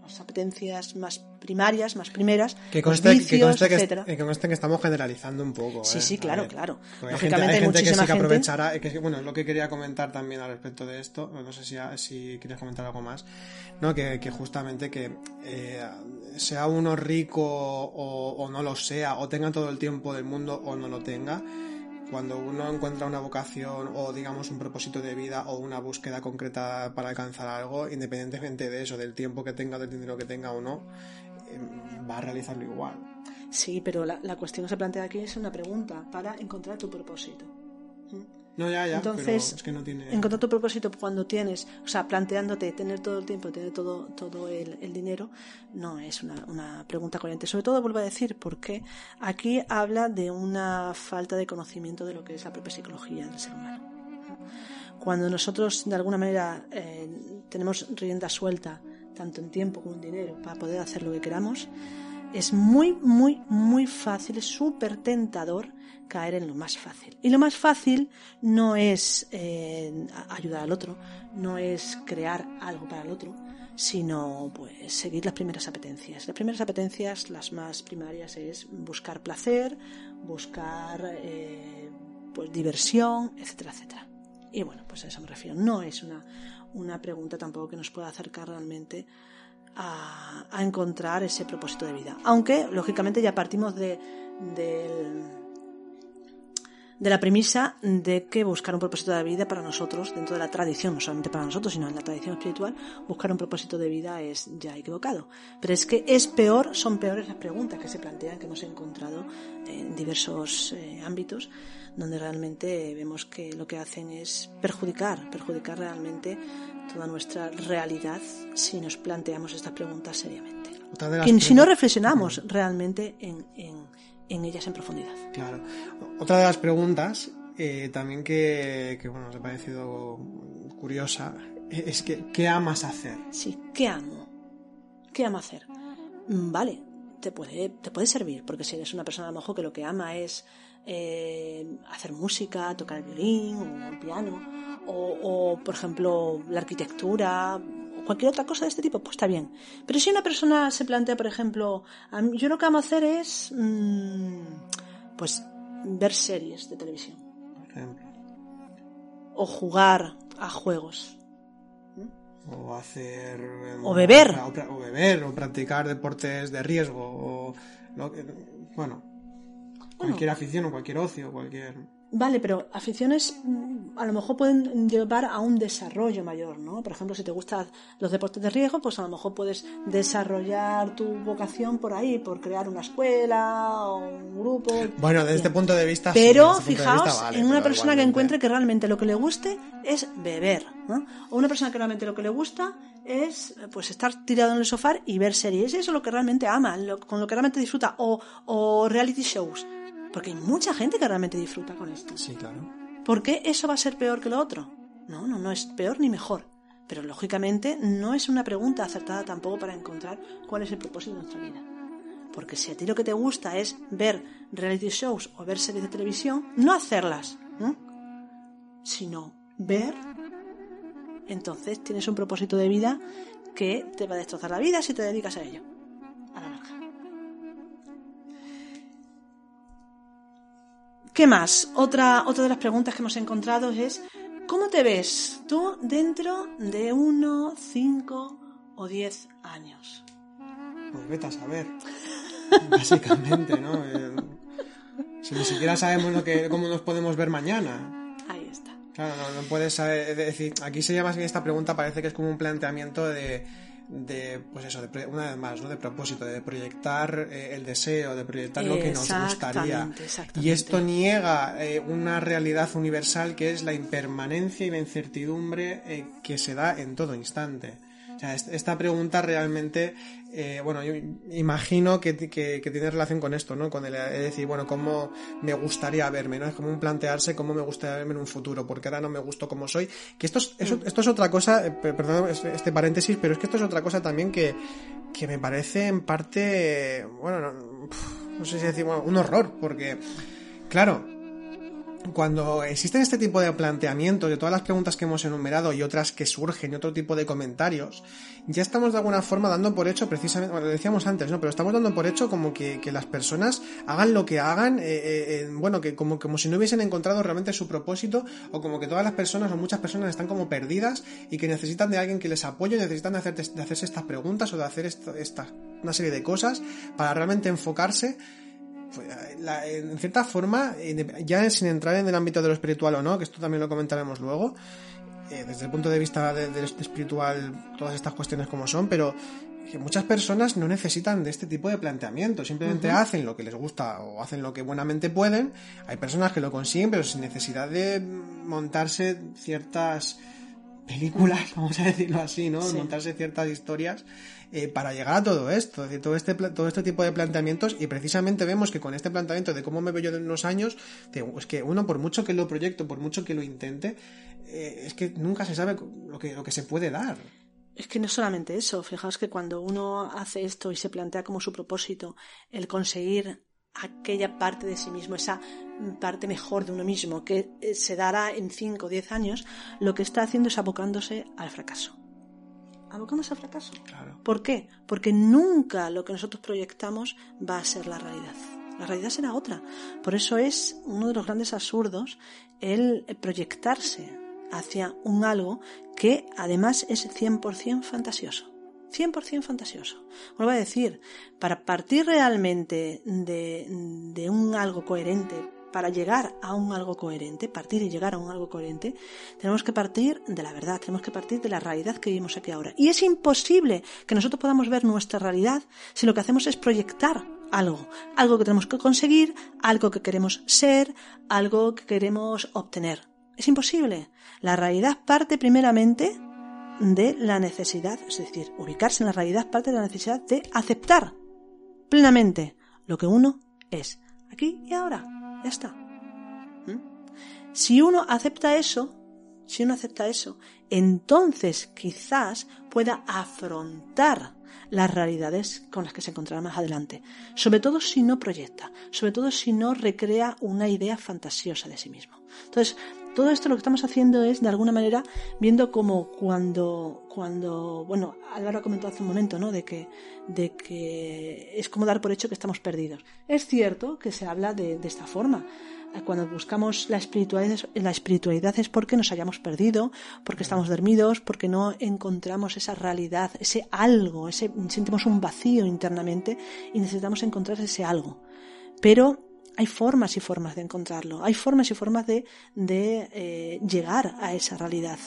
las apetencias más primarias, más primeras, que conste, que, vicios, conste que, etcétera. que conste que estamos generalizando un poco. Sí, ¿eh? sí, claro, claro. porque Hay gente, Lógicamente hay gente que sí que gente- aprovechará. que- bueno, es lo que quería comentar también al respecto de esto. No sé si, si quieres comentar algo más. No, que, que justamente que eh, sea uno rico o, o no lo sea, o tenga todo el tiempo del mundo o no lo tenga. Cuando uno encuentra una vocación o digamos un propósito de vida o una búsqueda concreta para alcanzar algo, independientemente de eso, del tiempo que tenga, del dinero que tenga o no, eh, va a realizarlo igual. Sí, pero la, la cuestión que se plantea aquí es una pregunta para encontrar tu propósito. ¿Mm? No, ya, ya, Entonces, pero es que no tiene... Encontrar tu propósito cuando tienes, o sea, planteándote tener todo el tiempo, tener todo, todo el, el dinero, no es una, una pregunta coherente. Sobre todo, vuelvo a decir, porque aquí habla de una falta de conocimiento de lo que es la propia psicología del ser humano. Cuando nosotros, de alguna manera, eh, tenemos rienda suelta, tanto en tiempo como en dinero, para poder hacer lo que queramos, es muy, muy, muy fácil, es súper tentador caer en lo más fácil. Y lo más fácil no es eh, ayudar al otro, no es crear algo para el otro, sino pues seguir las primeras apetencias. Las primeras apetencias, las más primarias, es buscar placer, buscar eh, pues diversión, etcétera, etcétera. Y bueno, pues a eso me refiero. No es una, una pregunta tampoco que nos pueda acercar realmente a, a encontrar ese propósito de vida. Aunque, lógicamente, ya partimos de, del- de la premisa de que buscar un propósito de vida para nosotros, dentro de la tradición, no solamente para nosotros, sino en la tradición espiritual, buscar un propósito de vida es ya equivocado. Pero es que es peor, son peores las preguntas que se plantean, que hemos encontrado en diversos eh, ámbitos, donde realmente vemos que lo que hacen es perjudicar, perjudicar realmente toda nuestra realidad si nos planteamos estas preguntas seriamente. Si no reflexionamos realmente en, en- en ellas en profundidad. Claro. Otra de las preguntas, eh, también que, que, bueno, nos ha parecido curiosa, es que, ¿qué amas hacer? Sí, ¿qué amo? ¿Qué amo hacer? Mm, Vale, te puede, te puede servir, porque si eres una persona a lo mejor que lo que ama es eh, hacer música, tocar el violín o el piano, o, o, por ejemplo la arquitectura, cualquier otra cosa de este tipo, pues está bien. Pero si una persona se plantea, por ejemplo, yo lo que amo hacer es mm, pues ver series de televisión Por ejemplo. o jugar a juegos. O hacer... O beber. O, beber, o practicar deportes de riesgo, o... lo bueno, cualquier afición o cualquier ocio, cualquier... Vale, pero aficiones mm, a lo mejor pueden llevar a un desarrollo mayor, ¿no? Por ejemplo, si te gustan los deportes de riesgo, pues a lo mejor puedes desarrollar tu vocación por ahí, por crear una escuela o un grupo. Bueno, desde este punto de vista... Pero este fijaos vista vale, en una persona que encuentre que realmente lo que le guste es beber, ¿no? O una persona que realmente lo que le gusta es pues estar tirado en el sofá y ver series. Eso es lo que realmente ama, lo- con lo que realmente disfruta. O, o reality shows. Porque hay mucha gente que realmente disfruta con esto. Sí, claro. ¿Por qué eso va a ser peor que lo otro? No, no, no es peor ni mejor. Pero lógicamente no es una pregunta acertada tampoco para encontrar cuál es el propósito de nuestra vida. Porque si a ti lo que te gusta es ver reality shows o ver series de televisión, no hacerlas, ¿no? sino ver, entonces tienes un propósito de vida que te va a destrozar la vida si te dedicas a ello. ¿Qué más? Otra, otra de las preguntas que hemos encontrado es, ¿cómo te ves tú dentro de uno, cinco o diez años? Pues vete a saber. (laughs) Básicamente, ¿no? Eh, si ni siquiera sabemos lo que, cómo nos podemos ver mañana. Ahí está. Claro, no, no puedes saber, es decir, aquí sería más bien esta pregunta, parece que es como un planteamiento de, de pues eso, de, una vez más, ¿no? De propósito, de proyectar eh, el deseo, de proyectar lo que nos gustaría. Y esto niega eh, una realidad universal que es la impermanencia y la incertidumbre eh, que se da en todo instante. Sea, esta pregunta realmente, eh, bueno, yo imagino que, que, que tiene relación con esto, ¿no? Con el, es decir, bueno, cómo me gustaría verme, ¿no? Es como un plantearse cómo me gustaría verme en un futuro, porque ahora no me gusto como soy. Que esto es, eso- esto es otra cosa, eh, per- perdón este paréntesis, pero es que esto es otra cosa también que, que me parece en parte, bueno, no, no sé si decir, bueno, un horror, porque, claro, cuando existen este tipo de planteamientos de todas las preguntas que hemos enumerado y otras que surgen y otro tipo de comentarios, ya estamos de alguna forma dando por hecho, precisamente, bueno, lo decíamos antes, ¿no? Pero estamos dando por hecho como que, las personas hagan lo que hagan, eh, eh, eh, bueno, que como, como si no hubiesen encontrado realmente su propósito, o como que todas las personas o muchas personas están como perdidas y que necesitan de alguien que les apoye, necesitan de, hacer, de hacerse estas preguntas o de hacer esta, esta, una serie de cosas para realmente enfocarse pues, en cierta forma, ya sin entrar en el ámbito de lo espiritual o no, que esto también lo comentaremos luego, eh, desde el punto de vista de, de, espiritual, todas estas cuestiones como son, pero que muchas personas no necesitan de este tipo de planteamiento, simplemente uh -huh. hacen lo que les gusta o hacen lo que buenamente pueden. Hay personas que lo consiguen, pero sin necesidad de montarse ciertas películas, (laughs) vamos a decirlo así, ¿no? Sí. Montarse ciertas historias eh, para llegar a todo esto, todo este, todo este tipo de planteamientos y precisamente vemos que con este planteamiento de cómo me veo yo en unos años, es que uno por mucho que lo proyecto, por mucho que lo intente, eh, es que nunca se sabe lo que, lo que se puede dar. Es que no solamente eso, fijaos que cuando uno hace esto y se plantea como su propósito el conseguir aquella parte de sí mismo, esa parte mejor de uno mismo que eh, se dará en 5 o 10 años, lo que está haciendo es abocándose al fracaso. Abocándose al fracaso. Claro. ¿Por qué? Porque nunca lo que nosotros proyectamos va a ser la realidad. La realidad será otra. Por eso es uno de los grandes absurdos el proyectarse hacia un algo que además es 100% fantasioso. 100% fantasioso. Vuelvo a decir, para partir realmente de, de, un algo coherente, para llegar a un algo coherente, partir y llegar a un algo coherente, tenemos que partir de la verdad, tenemos que partir de la realidad que vivimos aquí ahora. Y es imposible que nosotros podamos ver nuestra realidad si lo que hacemos es proyectar algo, algo que tenemos que conseguir, algo que queremos ser, algo que queremos obtener. Es imposible. La realidad parte primeramente de la necesidad, es decir, ubicarse en la realidad parte de la necesidad de aceptar plenamente lo que uno es, aquí y ahora, ya está. ¿Mm? Si uno acepta eso, si uno acepta eso, entonces quizás pueda afrontar las realidades con las que se encontrará más adelante. Sobre todo si no proyecta, sobre todo si no recrea una idea fantasiosa de sí mismo. Entonces, todo esto lo que estamos haciendo es, de alguna manera, viendo como cuando, cuando, bueno, Álvaro ha comentado hace un momento, ¿no? De que, de que es como dar por hecho que estamos perdidos. Es cierto que se habla de, de esta forma. Cuando buscamos la espiritualidad, la espiritualidad es porque nos hayamos perdido, porque estamos dormidos, porque no encontramos esa realidad, ese algo, ese, sentimos un vacío internamente y necesitamos encontrar ese algo. Pero hay formas y formas de encontrarlo, hay formas y formas de, de eh, llegar a esa realidad,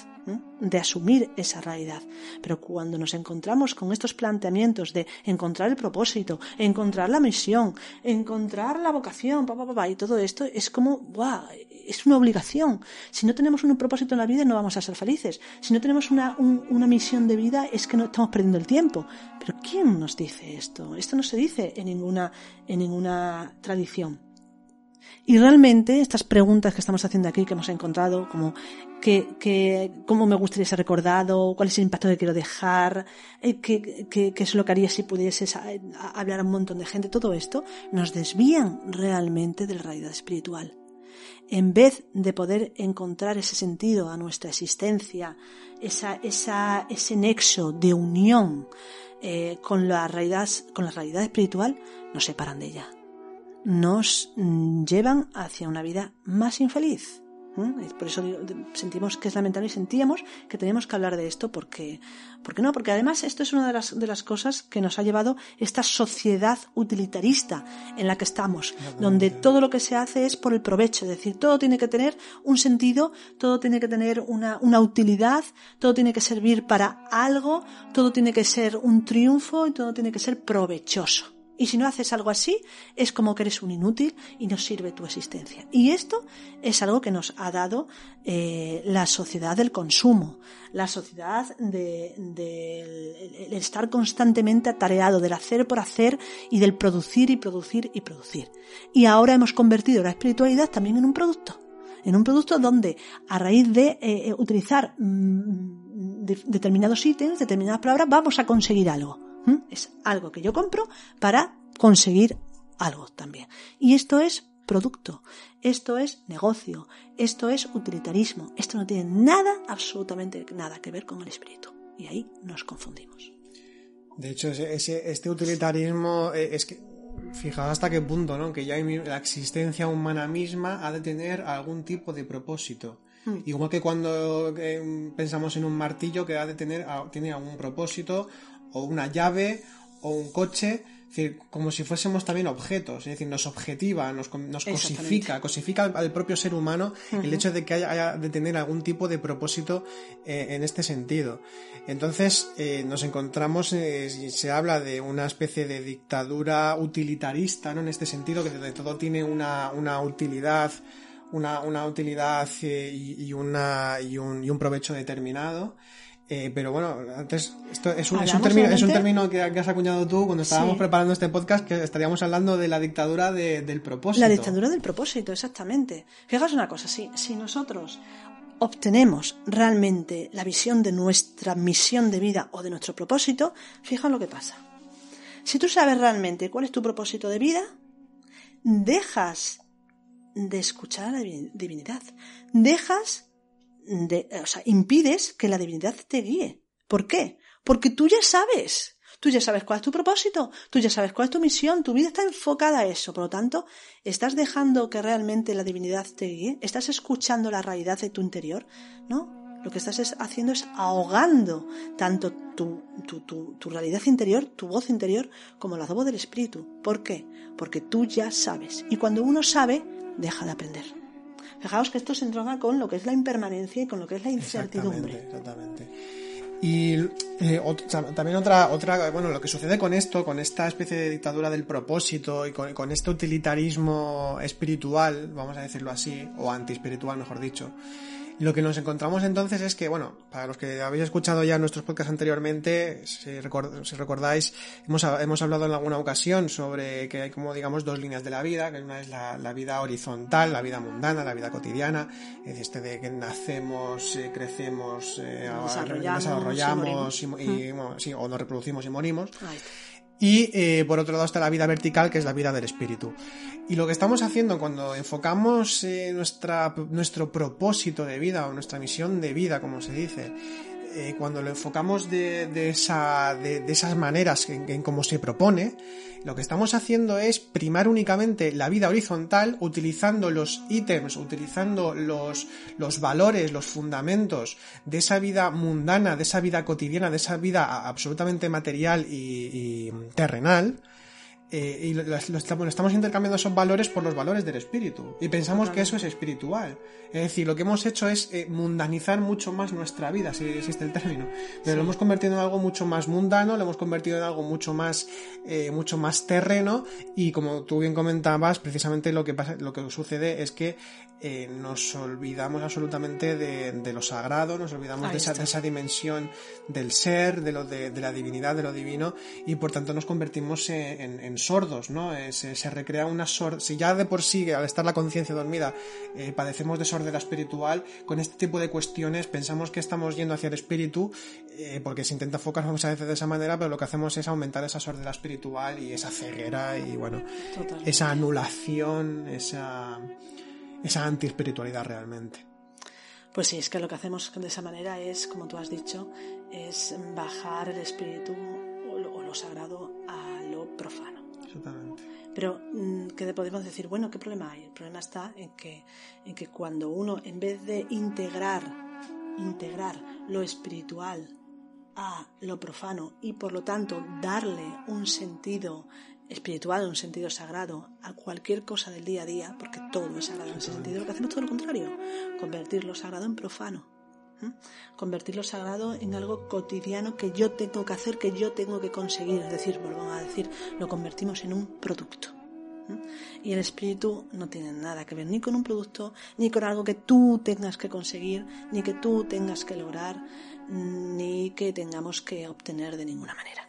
de asumir esa realidad. Pero cuando nos encontramos con estos planteamientos de encontrar el propósito, encontrar la misión, encontrar la vocación, pa, pa, pa, y todo esto, es como, wow, es una obligación. Si no tenemos un propósito en la vida no vamos a ser felices. Si no tenemos una, un, una misión de vida es que no estamos perdiendo el tiempo. Pero ¿quién nos dice esto? Esto no se dice en ninguna, en ninguna tradición. Y realmente estas preguntas que estamos haciendo aquí, que hemos encontrado, como que, que, cómo me gustaría ser recordado, cuál es el impacto que quiero dejar, eh, qué, qué, qué es lo que haría si pudieses hablar a un montón de gente, todo esto nos desvían realmente de la realidad espiritual. En vez de poder encontrar ese sentido a nuestra existencia, esa, esa, ese nexo de unión eh, con, la realidad, con la realidad espiritual, nos separan de ella nos llevan hacia una vida más infeliz. Por eso sentimos que es lamentable y sentíamos que teníamos que hablar de esto porque, porque no, porque además esto es una de las, de las cosas que nos ha llevado esta sociedad utilitarista en la que estamos, donde todo lo que se hace es por el provecho, es decir, todo tiene que tener un sentido, todo tiene que tener una, una utilidad, todo tiene que servir para algo, todo tiene que ser un triunfo y todo tiene que ser provechoso. Y si no haces algo así, es como que eres un inútil y no sirve tu existencia. Y esto es algo que nos ha dado eh, la sociedad del consumo, la sociedad de, de, estar constantemente atareado, del hacer por hacer y del producir y producir y producir. Y ahora hemos convertido la espiritualidad también en un producto. En un producto donde, a raíz de eh, utilizar mm, de, determinados ítems, determinadas palabras, vamos a conseguir algo. Es algo que yo compro para conseguir algo también. Y esto es producto. Esto es negocio, esto es utilitarismo, esto no tiene nada, absolutamente nada que ver con el espíritu. Y ahí nos confundimos. De hecho, ese, este utilitarismo eh, es que, fijaos hasta qué punto, ¿no? Que ya la existencia humana misma ha de tener algún tipo de propósito. Hmm. Igual que cuando eh, pensamos en un martillo que ha de tener, tiene algún propósito, o una llave, o un coche, decir, como si fuésemos también objetos, es decir, nos objetiva, nos, nos cosifica, cosifica al, propio ser humano el hecho de que haya, de tener algún tipo de propósito eh, en este sentido. Entonces, eh, nos encontramos, eh, se habla de una especie de dictadura utilitarista, ¿no? En este sentido, que de todo tiene una, una utilidad, una, una utilidad y, una, y, un, y un provecho determinado. Eh, pero bueno, antes, esto es un, es un término, es un término que, has acuñado tú cuando estábamos preparando este podcast, que estaríamos hablando de la dictadura del propósito. La dictadura del propósito, exactamente. Fijaos una cosa, si, si nosotros obtenemos realmente la visión de nuestra misión de vida o de nuestro propósito, fijaos lo que pasa. Si tú sabes realmente cuál es tu propósito de vida, dejas de escuchar a la divinidad, dejas o sea, impides que la divinidad te guíe. ¿Por qué? Porque tú ya sabes. Tú ya sabes cuál es tu propósito, tú ya sabes cuál es tu misión, tu vida está enfocada a eso. Por lo tanto, estás dejando que realmente la divinidad te guíe, estás escuchando la realidad de tu interior, ¿no? Lo que estás haciendo es ahogando tanto tu, tu, tu, tu realidad interior, tu voz interior, como la voz del espíritu. ¿Por qué? Porque tú ya sabes. Y cuando uno sabe, deja de aprender. Fijaos que esto se entronca con lo que es la impermanencia y con lo que es la incertidumbre. Exactamente. Y eh, también otra, otra, bueno, lo que sucede con esto, con esta especie de dictadura del propósito y con, con este utilitarismo espiritual, vamos a decirlo así, o antiespiritual, mejor dicho, lo que nos encontramos entonces es que, bueno, para los que habéis escuchado ya nuestros podcasts anteriormente, si, recordáis, hemos, hemos, hablado en alguna ocasión sobre que hay como, digamos, dos líneas de la vida, que una es la, vida horizontal, la vida mundana, la vida cotidiana, es este de que nacemos, eh, crecemos, eh, desarrollamos, y, o nos reproducimos y morimos. Y eh, por otro lado está la vida vertical, que es la vida del espíritu. Y lo que estamos haciendo cuando enfocamos eh, nuestra, nuestro propósito de vida o nuestra misión de vida, como se dice, eh, cuando lo enfocamos de, de, esa, de, esas maneras en, en cómo se propone, lo que estamos haciendo es primar únicamente la vida horizontal utilizando los ítems, utilizando los, los valores, los fundamentos de esa vida mundana, de esa vida cotidiana, de esa vida absolutamente material y, y terrenal, eh, y lo, estamos, intercambiando esos valores por los valores del espíritu. Y pensamos que eso es espiritual. Es decir, lo que hemos hecho es eh, mundanizar mucho más nuestra vida, si existe el término. Pero lo hemos convertido en algo mucho más mundano, lo hemos convertido en algo mucho más, eh, mucho más terreno. Y como tú bien comentabas, precisamente lo que pasa, lo que sucede es que nos olvidamos absolutamente de, lo sagrado, nos olvidamos de esa, de esa, dimensión del ser, de lo de, la divinidad, de lo divino, y por tanto nos convertimos en sordos, ¿no? Eh, se, recrea una sordera. Si ya de por sí, al estar la conciencia dormida, eh, padecemos de sordera espiritual, con este tipo de cuestiones pensamos que estamos yendo hacia el espíritu, eh, porque se intenta enfocar muchas veces de esa manera, pero lo que hacemos es aumentar esa sordera espiritual y esa ceguera y, bueno, esa anulación, esa, esa anti-espiritualidad realmente. Pues sí, es que lo que hacemos de esa manera es, como tú has dicho, es bajar el espíritu o lo sagrado a lo profano. Pero mm, ¿qué podemos decir? Bueno, ¿qué problema hay? El problema está en que, en que cuando uno, en vez de integrar, integrar lo espiritual a lo profano y por lo tanto darle un sentido espiritual, un sentido sagrado a cualquier cosa del día a día, porque todo es sagrado en ese sentido, lo que hacemos todo lo contrario, convertir lo sagrado en profano Convertir lo sagrado en algo cotidiano que yo tengo que hacer, que yo tengo que conseguir. Es decir, volvamos a decir, lo convertimos en un producto. Y el espíritu no tiene nada que ver ni con un producto, ni con algo que tú tengas que conseguir, ni que tú tengas que lograr, ni que tengamos que obtener de ninguna manera.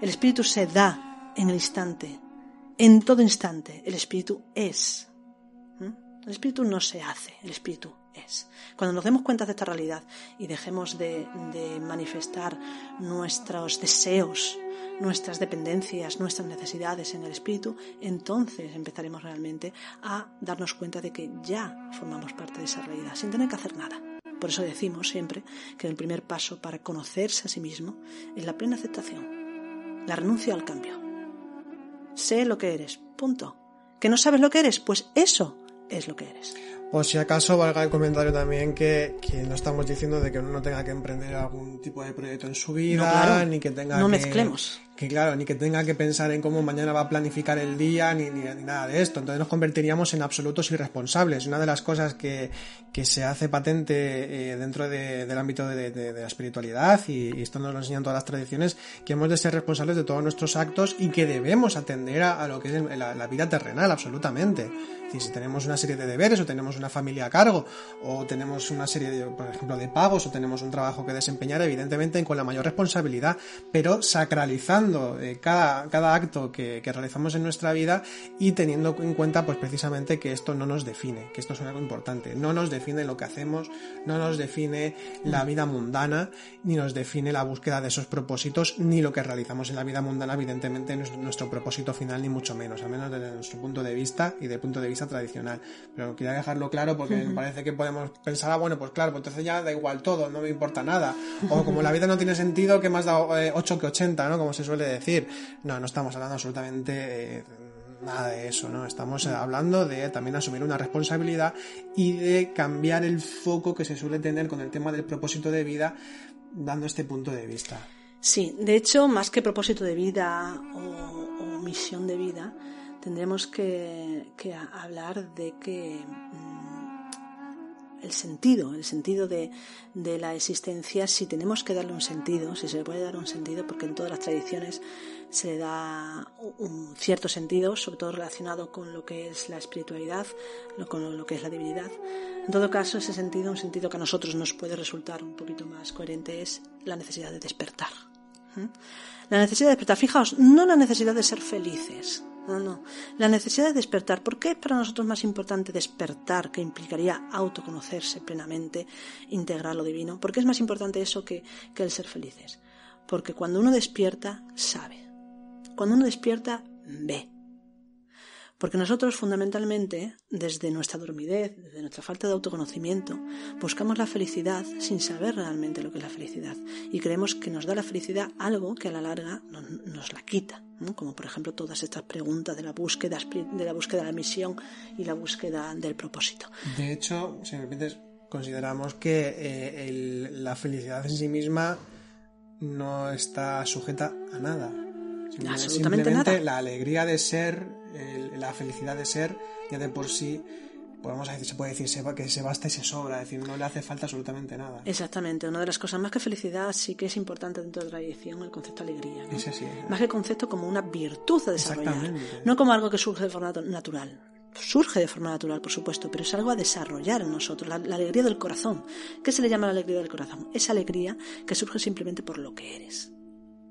El espíritu se da en el instante, en todo instante. El espíritu es. El espíritu no se hace, el espíritu es. Cuando nos demos cuenta de esta realidad y dejemos de, de manifestar nuestros deseos, nuestras dependencias, nuestras necesidades en el espíritu, entonces empezaremos realmente a darnos cuenta de que ya formamos parte de esa realidad, sin tener que hacer nada. Por eso decimos siempre que el primer paso para conocerse a sí mismo es la plena aceptación, la renuncia al cambio. Sé lo que eres, punto. ¿Que no sabes lo que eres? Pues eso es lo que eres. Pues si acaso valga el comentario también que, que, no estamos diciendo de que uno no tenga que emprender algún tipo de proyecto en su vida, No, claro. ni que tenga No que, mezclemos. Que claro, ni que tenga que pensar en cómo mañana va a planificar el día, ni, ni, ni nada de esto. Entonces nos convertiríamos en absolutos irresponsables. Una de las cosas que, que se hace patente eh, dentro de- del ámbito de, la espiritualidad, y, y esto nos lo enseñan todas las tradiciones, que hemos de ser responsables de todos nuestros actos y que debemos atender a, lo que es la, vida terrenal, absolutamente. Si tenemos una serie de deberes o tenemos una familia a cargo o tenemos una serie, de, por ejemplo, de pagos o tenemos un trabajo que desempeñar, evidentemente con la mayor responsabilidad, pero sacralizando eh, cada, cada acto que, que realizamos en nuestra vida y teniendo en cuenta, pues precisamente que esto no nos define, que esto es algo importante. No nos define lo que hacemos, no nos define la vida mundana, ni nos define la búsqueda de esos propósitos, ni lo que realizamos en la vida mundana, evidentemente, no es nuestro propósito final, ni mucho menos, al menos desde nuestro punto de vista y del punto de vista tradicional. Pero quería dejarlo claro porque me parece que podemos pensar, ah, bueno, pues claro, pues entonces ya da igual todo, no me importa nada. O como la vida no tiene sentido, que más da eh, 8 que 80, ¿no? Como se suele decir. No, no estamos hablando absolutamente eh, nada de eso, ¿no? Estamos eh, hablando de también asumir una responsabilidad y de cambiar el foco que se suele tener con el tema del propósito de vida, dando este punto de vista. Sí, de hecho, más que propósito de vida o, misión de vida, tendremos que, hablar de que mm, el sentido, el sentido de, de la existencia, si tenemos que darle un sentido, si se le puede dar un sentido, porque en todas las tradiciones se le da un cierto sentido, sobre todo relacionado con lo que es la espiritualidad, con lo que es la divinidad. En todo caso, ese sentido, un sentido que a nosotros nos puede resultar un poquito más coherente, es la necesidad de despertar. ¿Mm? La necesidad de despertar, fijaos, no la necesidad de ser felices, no, no, la necesidad de despertar. ¿Por qué es para nosotros más importante despertar, que implicaría autoconocerse plenamente, integrar lo divino? ¿Por qué es más importante eso que, que el ser felices? Porque cuando uno despierta, sabe. Cuando uno despierta, ve. Porque nosotros fundamentalmente, desde nuestra dormidez, desde nuestra falta de autoconocimiento, buscamos la felicidad sin saber realmente lo que es la felicidad. Y creemos que nos da la felicidad algo que a la larga nos, nos la quita. ¿No? Como por ejemplo todas estas preguntas de la búsqueda, de la búsqueda de la misión y la búsqueda del propósito. De hecho, si me permites, consideramos que eh, el- la felicidad en sí misma no está sujeta a nada. Absolutamente Simplemente nada. la alegría de ser, el- la felicidad de ser, ya de por sí, podemos decir, se puede decir que se basta y se sobra, es decir, no le hace falta absolutamente nada. Exactamente, una de las cosas más que felicidad sí que es importante dentro de la tradición el concepto de alegría. ¿no? Es. Más que concepto como una virtud a desarrollar, Exactamente. no como algo que surge de forma natu- natural. Surge de forma natural, por supuesto, pero es algo a desarrollar en nosotros, la, la alegría del corazón. ¿Qué se le llama la alegría del corazón? Esa alegría que surge simplemente por lo que eres.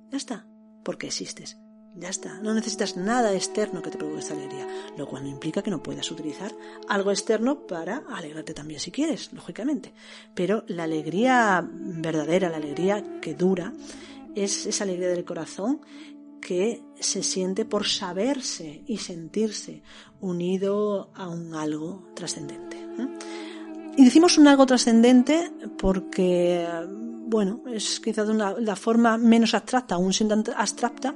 Ya está, porque existes. Ya está, no necesitas nada externo que te esta alegría, lo cual no implica que no puedas utilizar algo externo para alegrarte también si quieres, lógicamente. Pero la alegría verdadera, la alegría que dura, es esa alegría del corazón que se siente por saberse y sentirse unido a un algo trascendente. ¿eh? Y decimos un algo trascendente porque, bueno, es quizás una, la forma menos abstracta, aún siendo abstracta,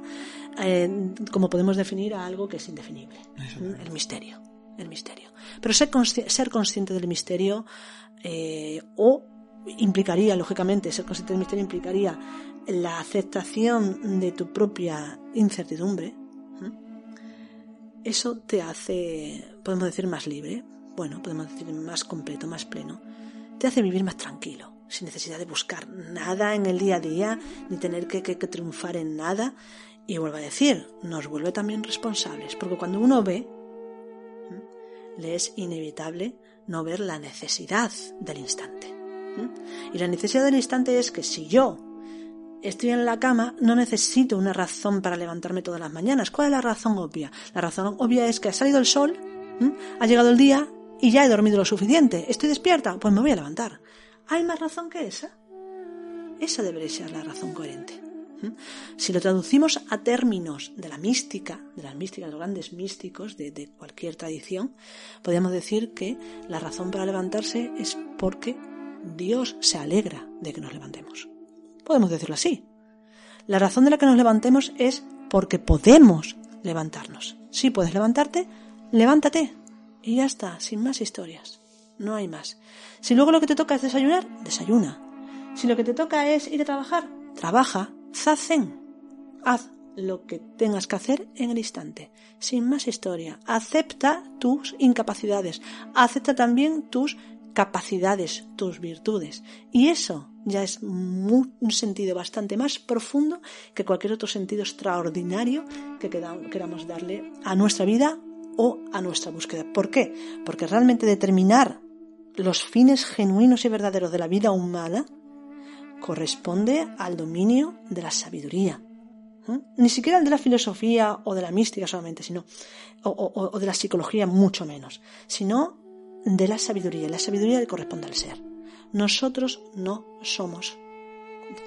eh, como podemos definir a algo que es indefinible. ¿eh? El misterio. El misterio. Pero ser, consci- ser consciente del misterio eh, o implicaría, lógicamente, ser consciente del misterio implicaría la aceptación de tu propia incertidumbre. Eso te hace, podemos decir, más libre, bueno, podemos decir más completo, más pleno. Te hace vivir más tranquilo, sin necesidad de buscar nada en el día a día, ni tener que, que- que triunfar en nada. Y vuelvo a decir, nos vuelve también responsables, porque cuando uno ve, le es inevitable no ver la necesidad del instante. Y la necesidad del instante es que si yo estoy en la cama, no necesito una razón para levantarme todas las mañanas. ¿Cuál es la razón obvia? La razón obvia es que ha salido el sol, ha llegado el día y ya he dormido lo suficiente. ¿Estoy despierta? Pues me voy a levantar. ¿Hay más razón que esa? Esa debería ser la razón coherente. ¿Mm? Si lo traducimos a términos de la mística, de las místicas, de los grandes místicos de, de cualquier tradición, podríamos decir que la razón para levantarse es porque Dios se alegra de que nos levantemos. Podemos decirlo así. La razón de la que nos levantemos es porque podemos levantarnos. Si puedes levantarte, levántate. Y ya está, sin más historias. No hay más. Si luego lo que te toca es desayunar, desayuna. Si lo que te toca es ir a trabajar, trabaja. Zazen. Haz lo que tengas que hacer en el instante. Sin más historia. Acepta tus incapacidades. Acepta también tus capacidades, tus virtudes. Y eso ya es un sentido bastante más profundo que cualquier otro sentido extraordinario que queramos darle a nuestra vida o a nuestra búsqueda. ¿Por qué? Porque realmente determinar los fines genuinos y verdaderos de la vida humana corresponde al dominio de la sabiduría. ¿eh? Ni siquiera el de la filosofía o de la mística solamente, sino, o, o de la psicología mucho menos, sino de la sabiduría. La sabiduría le corresponde al ser. Nosotros no somos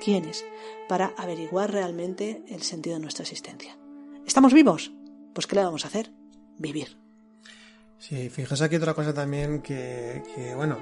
quienes para averiguar realmente el sentido de nuestra existencia. ¿Estamos vivos? Pues ¿qué le vamos a hacer? Vivir. Sí, fíjese aquí otra cosa también que, bueno,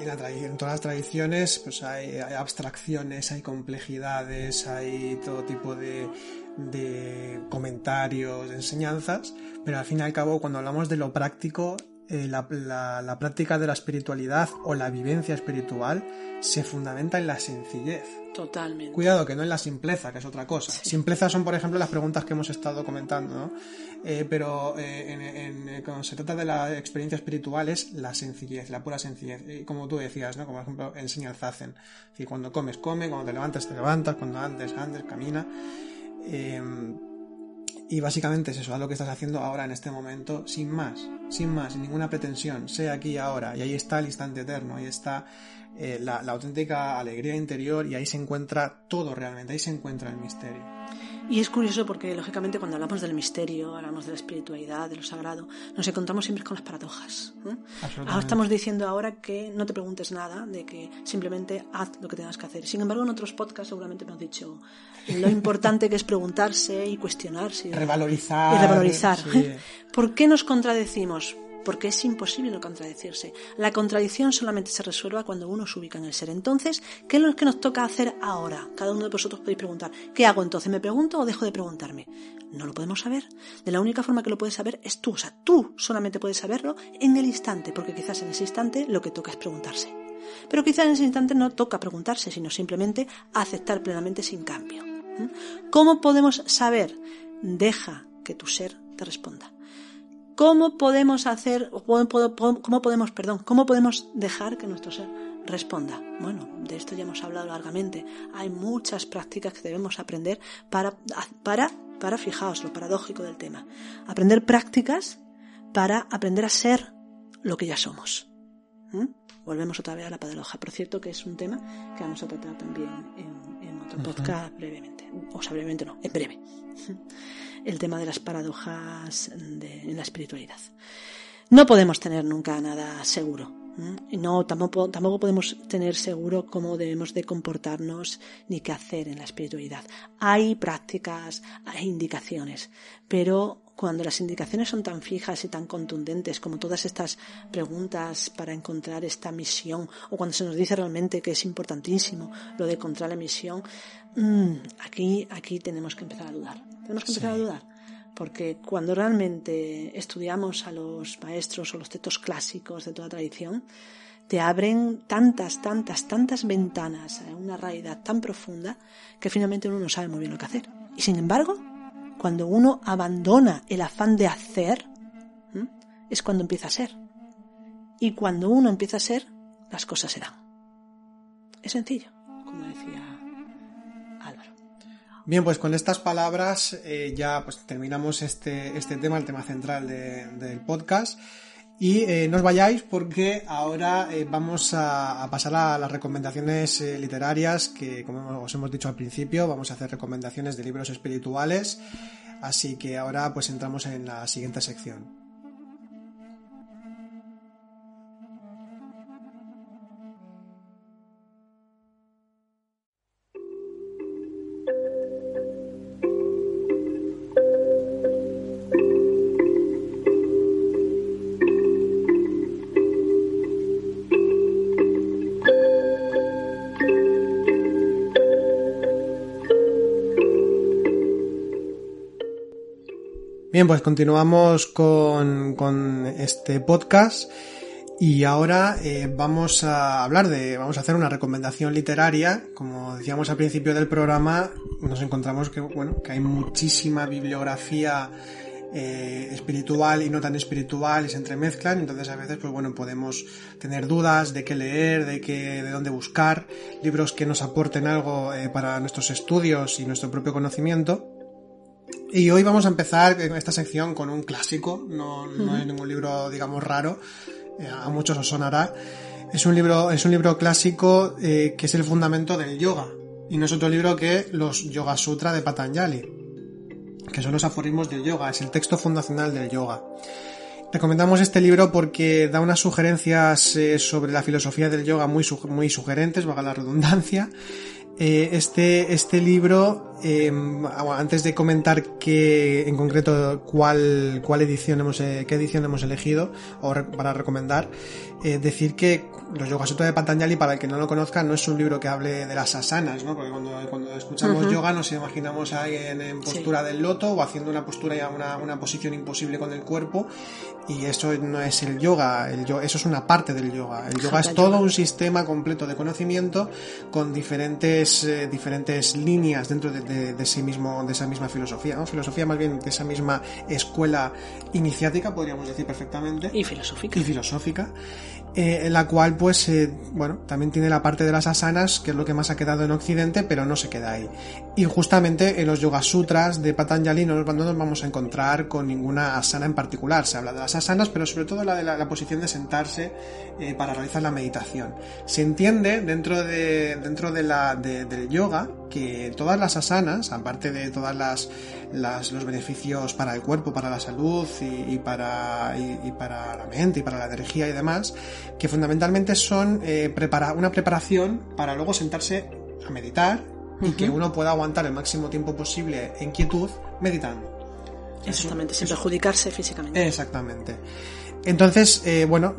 en, todas las tradiciones pues hay, abstracciones, hay complejidades, hay todo tipo de, de comentarios, enseñanzas, pero al fin y al cabo cuando hablamos de lo práctico eh, la, práctica de la espiritualidad o la vivencia espiritual se fundamenta en la sencillez. Totalmente. Cuidado, que no en la simpleza, que es otra cosa. Simpleza son, por ejemplo, las preguntas que hemos estado comentando, ¿no? Eh, pero eh, cuando se trata de la experiencia espiritual es la sencillez, la pura sencillez. como tú decías, ¿no? Como por ejemplo enseña el Zazen. Es cuando comes, come, cuando te levantas, te levantas, cuando andes, andes, camina. Y básicamente es eso, haz lo que estás haciendo ahora en este momento, sin más, sin más, sin ninguna pretensión, sea aquí ahora. Y ahí está el instante eterno, ahí está eh, la auténtica alegría interior y ahí se encuentra todo realmente, ahí se encuentra el misterio. Y es curioso porque, lógicamente, cuando hablamos del misterio, hablamos de la espiritualidad, de lo sagrado, nos encontramos siempre con las paradojas. Ahora estamos diciendo ahora que no te preguntes nada, de que simplemente haz lo que tengas que hacer. Sin embargo, en otros podcasts seguramente hemos dicho lo importante que es preguntarse y cuestionarse. Revalorizar. Y revalorizar. ¿Por qué nos contradecimos? Porque es imposible no contradecirse. La contradicción solamente se resuelva cuando uno se ubica en el ser. Entonces, ¿qué es lo que nos toca hacer ahora? Cada uno de vosotros podéis preguntar, ¿qué hago entonces? ¿Me pregunto o dejo de preguntarme? No lo podemos saber. De la única forma que lo puedes saber es tú. O sea, tú solamente puedes saberlo en el instante, porque quizás en ese instante lo que toca es preguntarse. Pero quizás en ese instante no toca preguntarse, sino simplemente aceptar plenamente sin cambio. ¿Mm? ¿Cómo podemos saber? Deja que tu ser te responda. ¿Cómo podemos hacer, cómo podemos, perdón, cómo podemos dejar que nuestro ser responda? Bueno, de esto ya hemos hablado largamente. Hay muchas prácticas que debemos aprender para, para, para, fijaos lo paradójico del tema, aprender prácticas para aprender a ser lo que ya somos. ¿Mm? Volvemos otra vez a la paradoja. Por cierto, que es un tema que vamos a tratar también en, en otro podcast brevemente. O brevemente no, en breve el tema de las paradojas en la espiritualidad. No podemos tener nunca nada seguro. No, tampoco, tampoco podemos tener seguro cómo debemos de comportarnos ni qué hacer en la espiritualidad. Hay prácticas, hay indicaciones, pero cuando las indicaciones son tan fijas y tan contundentes como todas estas preguntas para encontrar esta misión, o cuando se nos dice realmente que es importantísimo lo de encontrar la misión, mm, aquí, aquí tenemos que empezar a dudar. Tenemos que empezar a dudar. Porque cuando realmente estudiamos a los maestros o los textos clásicos de toda tradición, te abren tantas, tantas, tantas ventanas a una realidad tan profunda que finalmente uno no sabe muy bien lo que hacer. Y sin embargo, cuando uno abandona el afán de hacer, es cuando empieza a ser. Y cuando uno empieza a ser, las cosas se dan. Es sencillo, como decía Bien, pues con estas palabras eh, ya pues terminamos este, este tema, el tema central del podcast. Y eh, no os vayáis porque ahora eh, vamos a, pasar a las recomendaciones literarias que, como os hemos dicho al principio, vamos a hacer recomendaciones de libros espirituales. Así que ahora pues entramos en la siguiente sección. Bien, pues continuamos con, con este podcast y ahora eh, vamos a hablar de, vamos a hacer una recomendación literaria. Como decíamos al principio del programa, nos encontramos que, bueno, que hay muchísima bibliografía eh, espiritual y no tan espiritual y se entremezclan, entonces a veces pues bueno podemos tener dudas de qué leer, de qué, de dónde buscar, libros que nos aporten algo eh, para nuestros estudios y nuestro propio conocimiento. Y hoy vamos a empezar esta sección con un clásico, no, no es ningún libro, digamos, raro, eh, a muchos os sonará. Es un libro, es un libro clásico eh, que es el fundamento del yoga. Y no es otro libro que los Yoga Sutra de Patanjali, que son los aforismos del yoga, es el texto fundacional del yoga. Recomendamos este libro porque da unas sugerencias eh, sobre la filosofía del yoga muy, muy sugerentes, valga la redundancia, eh, este, este libro, em, antes de comentar que, en concreto cuál, cuál edición hemos, eh, qué edición hemos elegido o para recomendar, eh, decir que los Yoga Sutra de Patanjali, para el que no lo conozca, no es un libro que hable de las asanas, ¿no? Porque cuando, cuando escuchamos yoga nos imaginamos a alguien en postura del loto o haciendo una postura y una, una posición imposible con el cuerpo y eso no es el yoga, el eso es una parte del yoga. El yoga es todo un sistema completo de conocimiento con diferentes, eh, diferentes líneas dentro de, de, sí mismo, de esa misma filosofía, ¿no? Filosofía más bien de esa misma escuela iniciática, podríamos decir perfectamente. Y filosófica. Y filosófica. Eh, la cual pues eh, bueno también tiene la parte de las asanas que es lo que más ha quedado en Occidente pero no se queda ahí. Y justamente en los Yoga Sutras de Patanjali no nos vamos a encontrar con ninguna asana en particular. Se habla de las asanas pero sobre todo la de la, posición de sentarse eh, para realizar la meditación. Se entiende dentro de dentro de la del yoga que todas las asanas aparte de todas las, los beneficios para el cuerpo para la salud y, para y para la mente y para la energía y demás que fundamentalmente son eh, una preparación para luego sentarse a meditar y que uno pueda aguantar el máximo tiempo posible en quietud meditando. Exactamente, sin perjudicarse físicamente. Exactamente. Entonces, eh, bueno,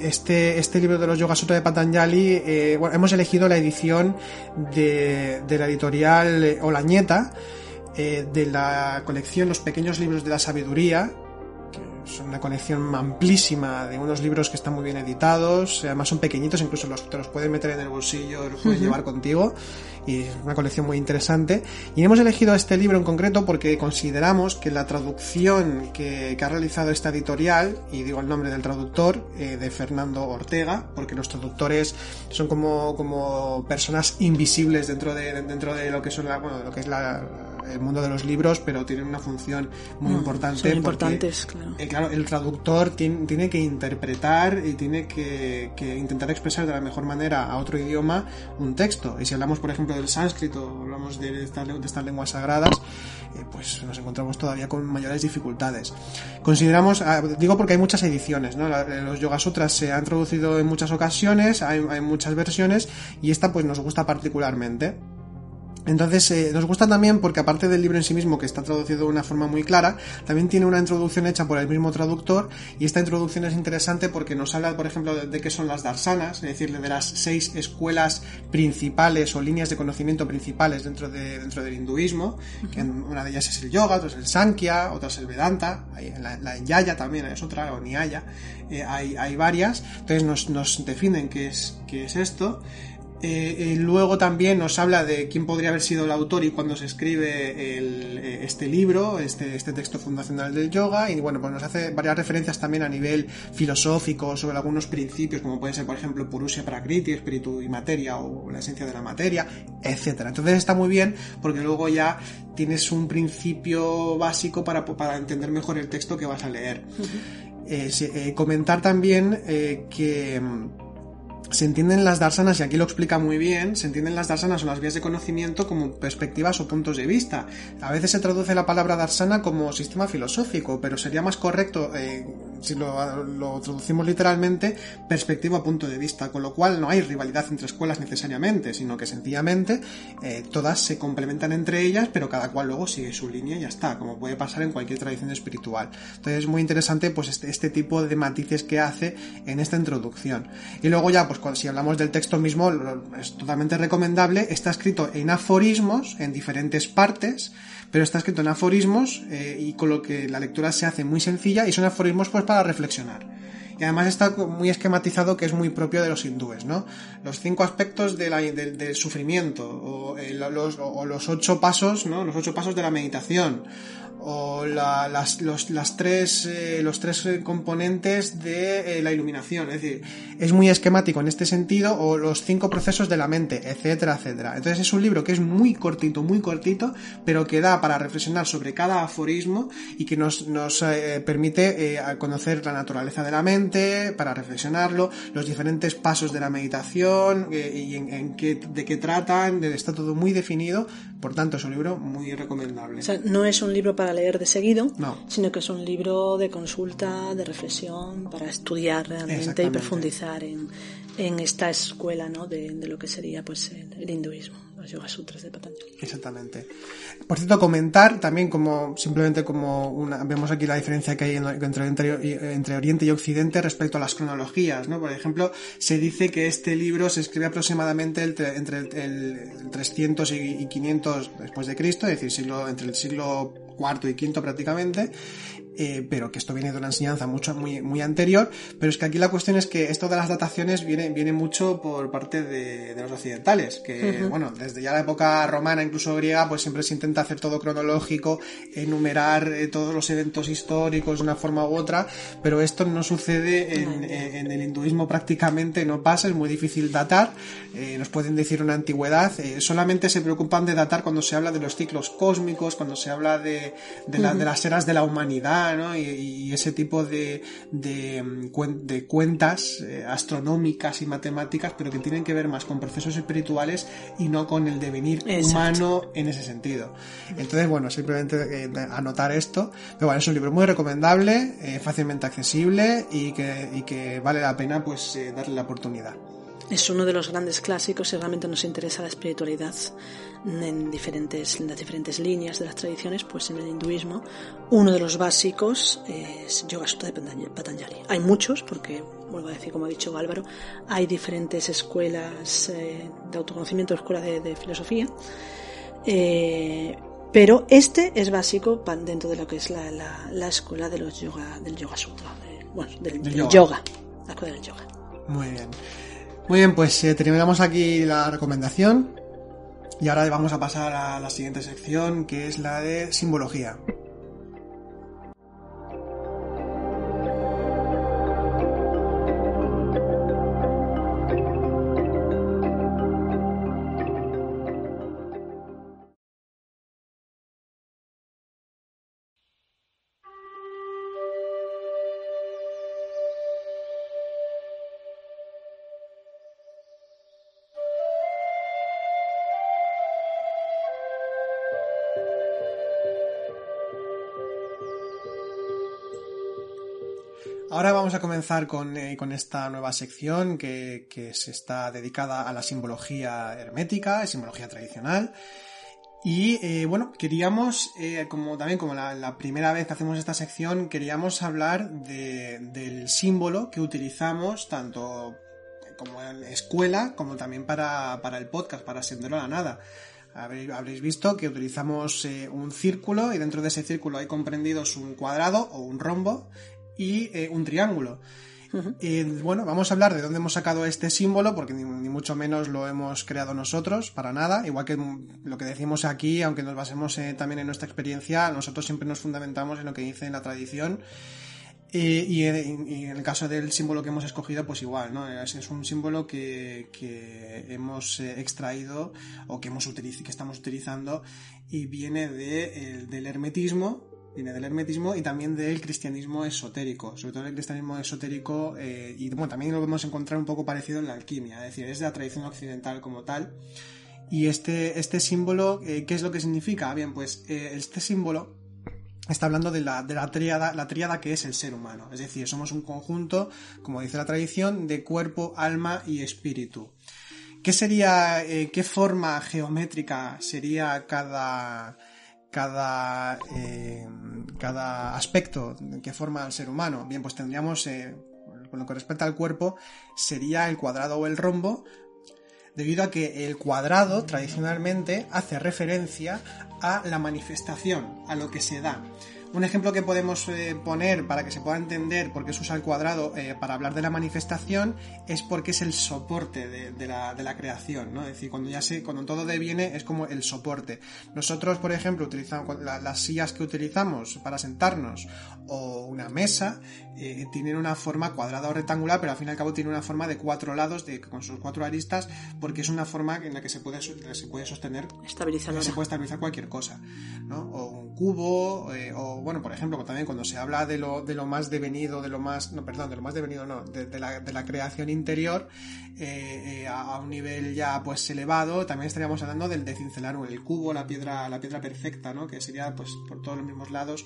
este, este libro de los Yoga Sutra de Patanjali, eh, bueno, hemos elegido la edición de, de la editorial Olañeta, de la colección Los Pequeños Libros de la Sabiduría, es una colección amplísima de unos libros que están muy bien editados, además son pequeñitos, incluso los, te los puedes meter en el bolsillo, los puedes llevar contigo, y es una colección muy interesante. Y hemos elegido este libro en concreto porque consideramos que la traducción que, ha realizado esta editorial, y digo el nombre del traductor, eh, de Fernando Ortega, porque los traductores son como, como personas invisibles dentro de, dentro de lo que son la, bueno, lo que es la el mundo de los libros, pero tienen una función muy mm, importante. Son importantes, claro. Eh, claro, el traductor tiene, que interpretar y tiene que, intentar expresar de la mejor manera a otro idioma un texto. Y si hablamos, por ejemplo, del sánscrito, hablamos de estas, de estas lenguas sagradas, eh, pues nos encontramos todavía con mayores dificultades. Consideramos, ah, digo porque hay muchas ediciones, ¿no? Los Yoga Sutras se han traducido en muchas ocasiones, hay, hay muchas versiones, y esta pues nos gusta particularmente. Entonces, eh, nos gusta también porque aparte del libro en sí mismo, que está traducido de una forma muy clara, también tiene una introducción hecha por el mismo traductor y esta introducción es interesante porque nos habla, por ejemplo, de, qué son las darsanas, es decir, de las seis escuelas principales o líneas de conocimiento principales dentro, de, dentro del hinduismo, que una de ellas es el yoga, otra es el sankhya, otra es el vedanta, la, la yaya también es otra, o niaya, eh, hay, hay varias, entonces nos, nos definen qué es, qué es esto. Eh, eh, luego también nos habla de quién podría haber sido el autor y cuándo se escribe eh, este libro, este, este, texto fundacional del yoga, y bueno, pues nos hace varias referencias también a nivel filosófico sobre algunos principios, como puede ser, por ejemplo, Purusha Prakriti, espíritu y materia, o la esencia de la materia, etcétera. Entonces está muy bien porque luego ya tienes un principio básico para, para entender mejor el texto que vas a leer. comentar también que se entienden las darsanas, y aquí lo explica muy bien, se entienden las darsanas o las vías de conocimiento como perspectivas o puntos de vista. A veces se traduce la palabra darsana como sistema filosófico, pero sería más correcto eh, si lo, lo, traducimos literalmente, perspectiva punto de vista, con lo cual no hay rivalidad entre escuelas necesariamente, sino que sencillamente eh, todas se complementan entre ellas, pero cada cual luego sigue su línea y ya está, como puede pasar en cualquier tradición espiritual. Entonces es muy interesante pues este, este tipo de matices que hace en esta introducción. Y luego ya, pues si hablamos del texto mismo, es totalmente recomendable, está escrito en aforismos, en diferentes partes, pero está escrito en aforismos eh, y con lo que la lectura se hace muy sencilla y son aforismos pues para reflexionar. Y además está muy esquematizado que es muy propio de los hindúes, ¿no? Los cinco aspectos de del sufrimiento, o, eh, los, o, los, ocho pasos, ¿no? Los ocho pasos de la meditación, o las, los, las tres, eh, los tres componentes de eh, la iluminación. Es decir, es muy esquemático en este sentido, o los cinco procesos de la mente, etcétera, etcétera. Entonces es un libro que es muy cortito, muy cortito, pero que da para reflexionar sobre cada aforismo y que nos, nos eh, permite conocer la naturaleza de la mente, para reflexionarlo, los diferentes pasos de la meditación y en, qué, de qué tratan, está todo muy definido, por tanto es un libro muy recomendable. O sea, no es un libro para leer de seguido, sino que es un libro de consulta, de reflexión, para estudiar realmente y profundizar en, en, esta escuela ¿no? de, de, lo que sería pues el hinduismo. Sutras de Patanjali. Exactamente. Por cierto, comentar también como simplemente como una, vemos aquí la diferencia que hay entre, Oriente y Occidente respecto a las cronologías, ¿no? Por ejemplo, se dice que este libro se escribe aproximadamente entre el, 300 y 500 después de Cristo, es decir, siglo, entre el siglo IV y V prácticamente, eh, pero que esto viene de una enseñanza mucho, muy, muy anterior, pero es que aquí la cuestión es que esto de las dataciones viene, viene mucho por parte de, los occidentales, que, bueno, desde ya la época romana, incluso griega, pues siempre se intenta hacer todo cronológico, enumerar eh, todos los eventos históricos de una forma u otra, pero esto no sucede en, en, el hinduismo prácticamente, no pasa, es muy difícil datar, eh, nos pueden decir una antigüedad, solamente se preocupan de datar cuando se habla de los ciclos cósmicos, cuando se habla de, de, de las eras de la humanidad, y, ese tipo de, de, cuentas eh, astronómicas y matemáticas, pero que tienen que ver más con procesos espirituales y no con el devenir humano en ese sentido. Entonces, bueno, simplemente eh, anotar esto. Pero bueno, es un libro muy recomendable, eh, fácilmente accesible y que, y que vale la pena pues darle la oportunidad. Es uno de los grandes clásicos y realmente nos interesa la espiritualidad en, diferentes, en las diferentes líneas de las tradiciones, pues en el hinduismo uno de los básicos es Yoga Sutra de Patanjali. Hay muchos, porque, vuelvo a decir, como ha dicho Álvaro, hay diferentes escuelas eh, de autoconocimiento, escuelas de, filosofía, eh, pero este es básico dentro de lo que es la, la, escuela de los yoga, del Yoga Sutra, bueno, del, yoga. la escuela del yoga. Muy bien. Muy bien, pues eh, terminamos aquí la recomendación y ahora vamos a pasar a la siguiente sección que es la de simbología. Ahora vamos a comenzar con, eh, esta nueva sección que, se está dedicada a la simbología hermética, simbología tradicional. Y eh, bueno, queríamos, eh, como también como la, primera vez que hacemos esta sección, queríamos hablar del símbolo que utilizamos tanto como en escuela como también para, el podcast, para Sendero a la Nada. Habréis visto que utilizamos un círculo y dentro de ese círculo hay comprendidos un cuadrado o un rombo y eh, un triángulo. bueno, vamos a hablar de dónde hemos sacado este símbolo, porque ni, mucho menos lo hemos creado nosotros, para nada. Igual que lo que decimos aquí, aunque nos basemos eh, también en nuestra experiencia, nosotros siempre nos fundamentamos en lo que dice la tradición. y, en, el caso del símbolo que hemos escogido, pues igual, ¿no? Es, un símbolo que, hemos eh, extraído o que, hemos que estamos utilizando y viene de, del hermetismo, viene del hermetismo y también del cristianismo esotérico, sobre todo el cristianismo esotérico eh, y bueno, también lo podemos encontrar un poco parecido en la alquimia, es decir, es de la tradición occidental como tal. Y este, este símbolo, eh, ¿qué es lo que significa? Bien, pues eh, este símbolo está hablando de la, de la tríada, la que es el ser humano. Es decir, somos un conjunto, como dice la tradición, de cuerpo, alma y espíritu. ¿Qué sería, qué forma geométrica sería cada, cada, eh, cada aspecto que forma el ser humano? Bien, pues tendríamos, eh, con lo que respecta al cuerpo, sería el cuadrado o el rombo, debido a que el cuadrado tradicionalmente hace referencia a la manifestación, a lo que se da. Un ejemplo que podemos eh, poner para que se pueda entender por qué se usa el cuadrado eh, para hablar de la manifestación es porque es el soporte de, la, creación, ¿no? Es decir, cuando ya se, cuando todo deviene es como el soporte. Nosotros, por ejemplo, utilizamos las sillas que utilizamos para sentarnos o una mesa eh, tienen una forma cuadrada o rectangular, pero al fin y al cabo tiene una forma de cuatro lados de, con sus cuatro aristas porque es una forma en la que se puede, se puede sostener, se puede estabilizar cualquier cosa, ¿no? O un cubo o bueno, por ejemplo, también cuando se habla de lo, de lo más devenido, de lo más, no, perdón, de lo más devenido no, de, la, de la, creación interior eh, eh, a, un nivel ya pues elevado, también estaríamos hablando del de cincelarum, el cubo, la piedra, la piedra perfecta, ¿no? Que sería pues por todos los mismos lados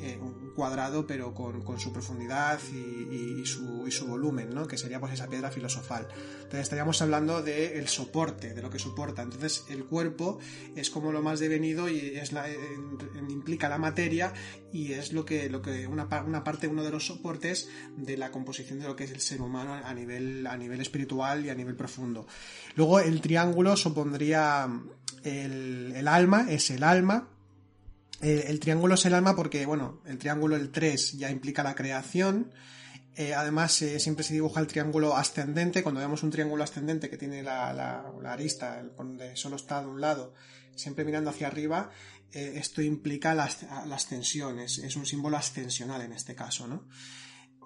eh, cuadrado pero con, su profundidad y, su, y, su, volumen, ¿no? que sería pues esa piedra filosofal. Entonces estaríamos hablando del soporte, de lo que soporta. Entonces el cuerpo es como lo más devenido y es la, implica la materia y es lo que, lo que una, una, parte, uno de los soportes de la composición de lo que es el ser humano a nivel, a nivel espiritual y a nivel profundo. Luego el triángulo supondría el, el alma, es el alma, el triángulo es el alma porque, bueno, el triángulo, el 3, ya implica la creación. Eh, además, eh, siempre se dibuja el triángulo ascendente. Cuando vemos un triángulo ascendente que tiene la, la, arista, donde solo está de un lado, siempre mirando hacia arriba, eh, esto implica la, la ascensión, es, es, un símbolo ascensional en este caso, ¿no?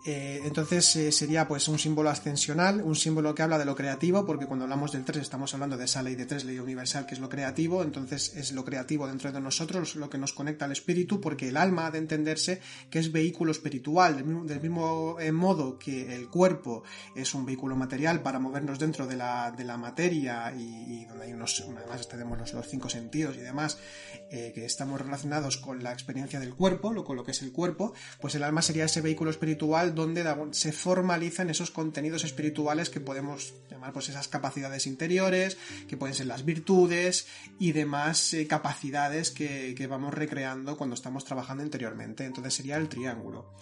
Eh, entonces eh, sería pues un símbolo ascensional, un símbolo que habla de lo creativo, porque cuando hablamos del 3 estamos hablando de esa ley de 3, ley universal, que es lo creativo, entonces es lo creativo dentro de nosotros, lo que nos conecta al espíritu, porque el alma ha de entenderse que es vehículo espiritual, del mismo, eh, modo que el cuerpo es un vehículo material para movernos dentro de la, de la materia y, donde hay unos, además tenemos los, cinco sentidos y demás, que estamos relacionados con la experiencia del cuerpo, lo, con lo que es el cuerpo, pues el alma sería ese vehículo espiritual donde se formalizan esos contenidos espirituales que podemos llamar pues esas capacidades interiores, que pueden ser las virtudes y demás eh, capacidades que, vamos recreando cuando estamos trabajando interiormente. Entonces sería el triángulo.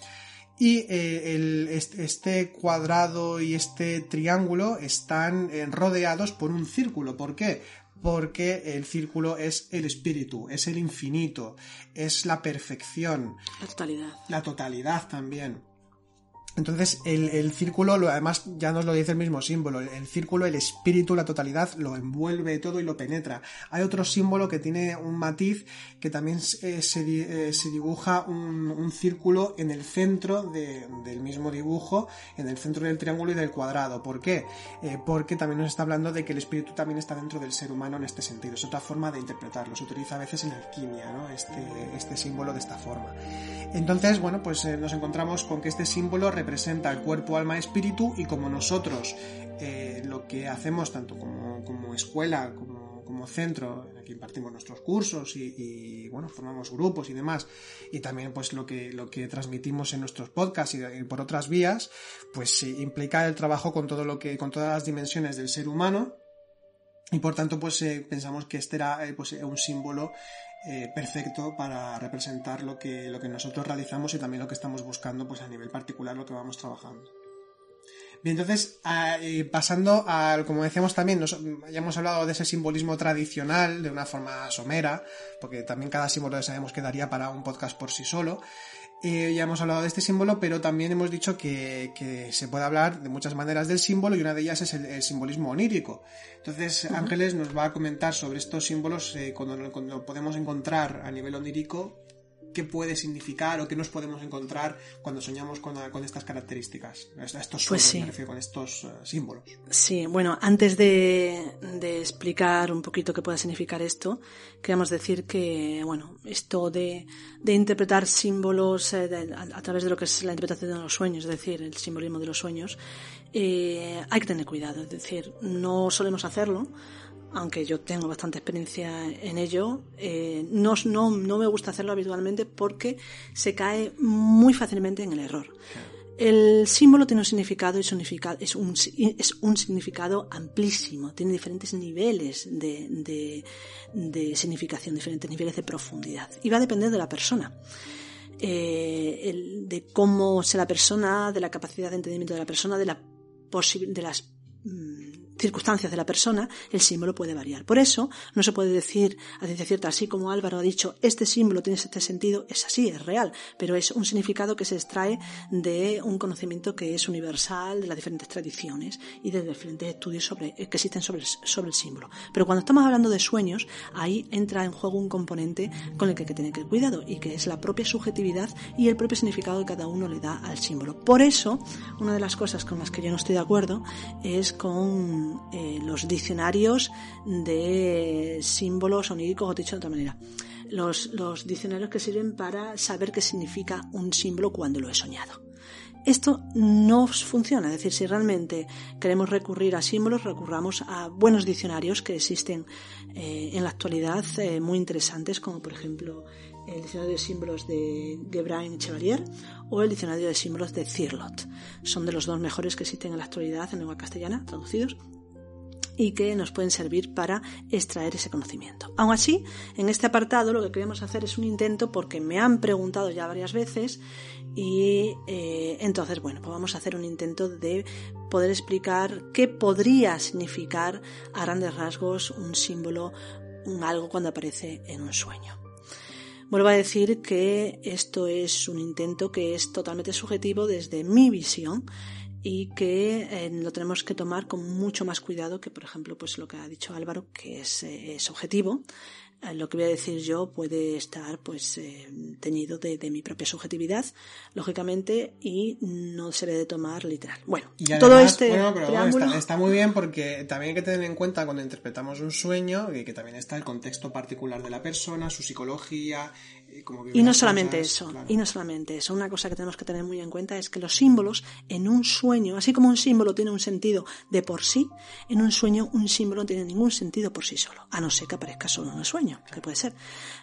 Y eh, este cuadrado y este triángulo están eh, rodeados por un círculo. ¿Por qué? Porque el círculo es el espíritu, es el infinito, es la perfección. La totalidad. La totalidad también. Entonces el, círculo, además ya nos lo dice el mismo símbolo, el, círculo, el espíritu, la totalidad, lo envuelve todo y lo penetra. Hay otro símbolo que tiene un matiz que también eh, se, dibuja un, círculo en el centro del mismo dibujo, en el centro del triángulo y del cuadrado. ¿Por qué? Eh, porque también nos está hablando de que el espíritu también está dentro del ser humano en este sentido. Es otra forma de interpretarlo. Se utiliza a veces en alquimia, ¿no? Este, este símbolo de esta forma. Entonces, bueno, pues eh, nos encontramos con que este símbolo representa el cuerpo, alma, espíritu y como nosotros eh, lo que hacemos tanto como, escuela como, como, centro, aquí impartimos nuestros cursos y, bueno, formamos grupos y demás, y también pues lo que, lo que transmitimos en nuestros podcasts y, por otras vías, pues implica el trabajo con todo lo que, con todas las dimensiones del ser humano, y por tanto pues eh, pensamos que este era pues, un símbolo eh, perfecto para representar lo que, lo que nosotros realizamos y también lo que estamos buscando pues a nivel particular lo que vamos trabajando. Bien, entonces, eh, pasando al, como decíamos también, nos, ya hemos hablado de ese simbolismo tradicional de una forma somera, porque también cada símbolo sabemos que daría para un podcast por sí solo. Eh, ya hemos hablado de este símbolo, pero también hemos dicho que, se puede hablar de muchas maneras del símbolo y una de ellas es el, simbolismo onírico. Entonces, Ángeles nos va a comentar sobre estos símbolos eh, cuando, cuando, podemos encontrar a nivel onírico qué puede significar o qué nos podemos encontrar cuando soñamos con, estas características, estos pues con estos eh, símbolos. Sí, bueno, antes de, explicar un poquito qué puede significar esto, queríamos decir que, bueno, esto de, interpretar símbolos eh, a, través de lo que es la interpretación de los sueños, es decir, el simbolismo de los sueños, eh, hay que tener cuidado, es decir, no solemos hacerlo aunque yo tengo bastante experiencia en ello, eh, no, no, no, me gusta hacerlo habitualmente porque se cae muy fácilmente en el error. El símbolo tiene un significado y es, un, es un significado amplísimo, tiene diferentes niveles de, de, significación, diferentes niveles de profundidad. Y va a depender de la persona. Eh, de cómo sea la persona, de la capacidad de entendimiento de la persona, de, la de las circunstancias de la persona, el símbolo puede variar. Por eso, no se puede decir a ciencia cierta, así como Álvaro ha dicho, este símbolo tiene este sentido, es así, es real, pero es un significado que se extrae de un conocimiento que es universal, de las diferentes tradiciones y de diferentes estudios sobre, que existen sobre, sobre el símbolo. Pero cuando estamos hablando de sueños, ahí entra en juego un componente con el que hay que tener que cuidado y que es la propia subjetividad y el propio significado que cada uno le da al símbolo. Por eso, una de las cosas con las que yo no estoy de acuerdo es con eh, los diccionarios de símbolos oníricos, o dicho de otra manera. Los, diccionarios que sirven para saber qué significa un símbolo cuando lo he soñado. Esto no funciona, es decir, si realmente queremos recurrir a símbolos, recurramos a buenos diccionarios que existen eh, en la actualidad, eh, muy interesantes, como por ejemplo el diccionario de símbolos de Gebrauin Chevalier o el diccionario de símbolos de Cirlot. Son de los dos mejores que existen en la actualidad en lengua castellana, traducidos, y que nos pueden servir para extraer ese conocimiento. Aún así, en este apartado lo que queremos hacer es un intento porque me han preguntado ya varias veces y eh, entonces, bueno, pues vamos a hacer un intento de poder explicar qué podría significar a grandes rasgos un símbolo, un algo cuando aparece en un sueño. Vuelvo a decir que esto es un intento que es totalmente subjetivo desde mi visión y que eh, lo tenemos que tomar con mucho más cuidado que, por ejemplo, pues lo que ha dicho Álvaro, que es, eh, es objetivo. Eh, lo que voy a decir yo puede estar pues teñido de, mi propia subjetividad, lógicamente, y no se debe de tomar literal. Bueno, todo este está, muy bien porque también hay que tener en cuenta cuando interpretamos un sueño que también está el contexto particular de la persona, su psicología, y no solamente eso, y no solamente eso. Una cosa que tenemos que tener muy en cuenta es que los símbolos en un sueño, así como un símbolo tiene un sentido de por sí, en un sueño un símbolo no tiene ningún sentido por sí solo, a no ser que aparezca solo en el sueño, que puede ser.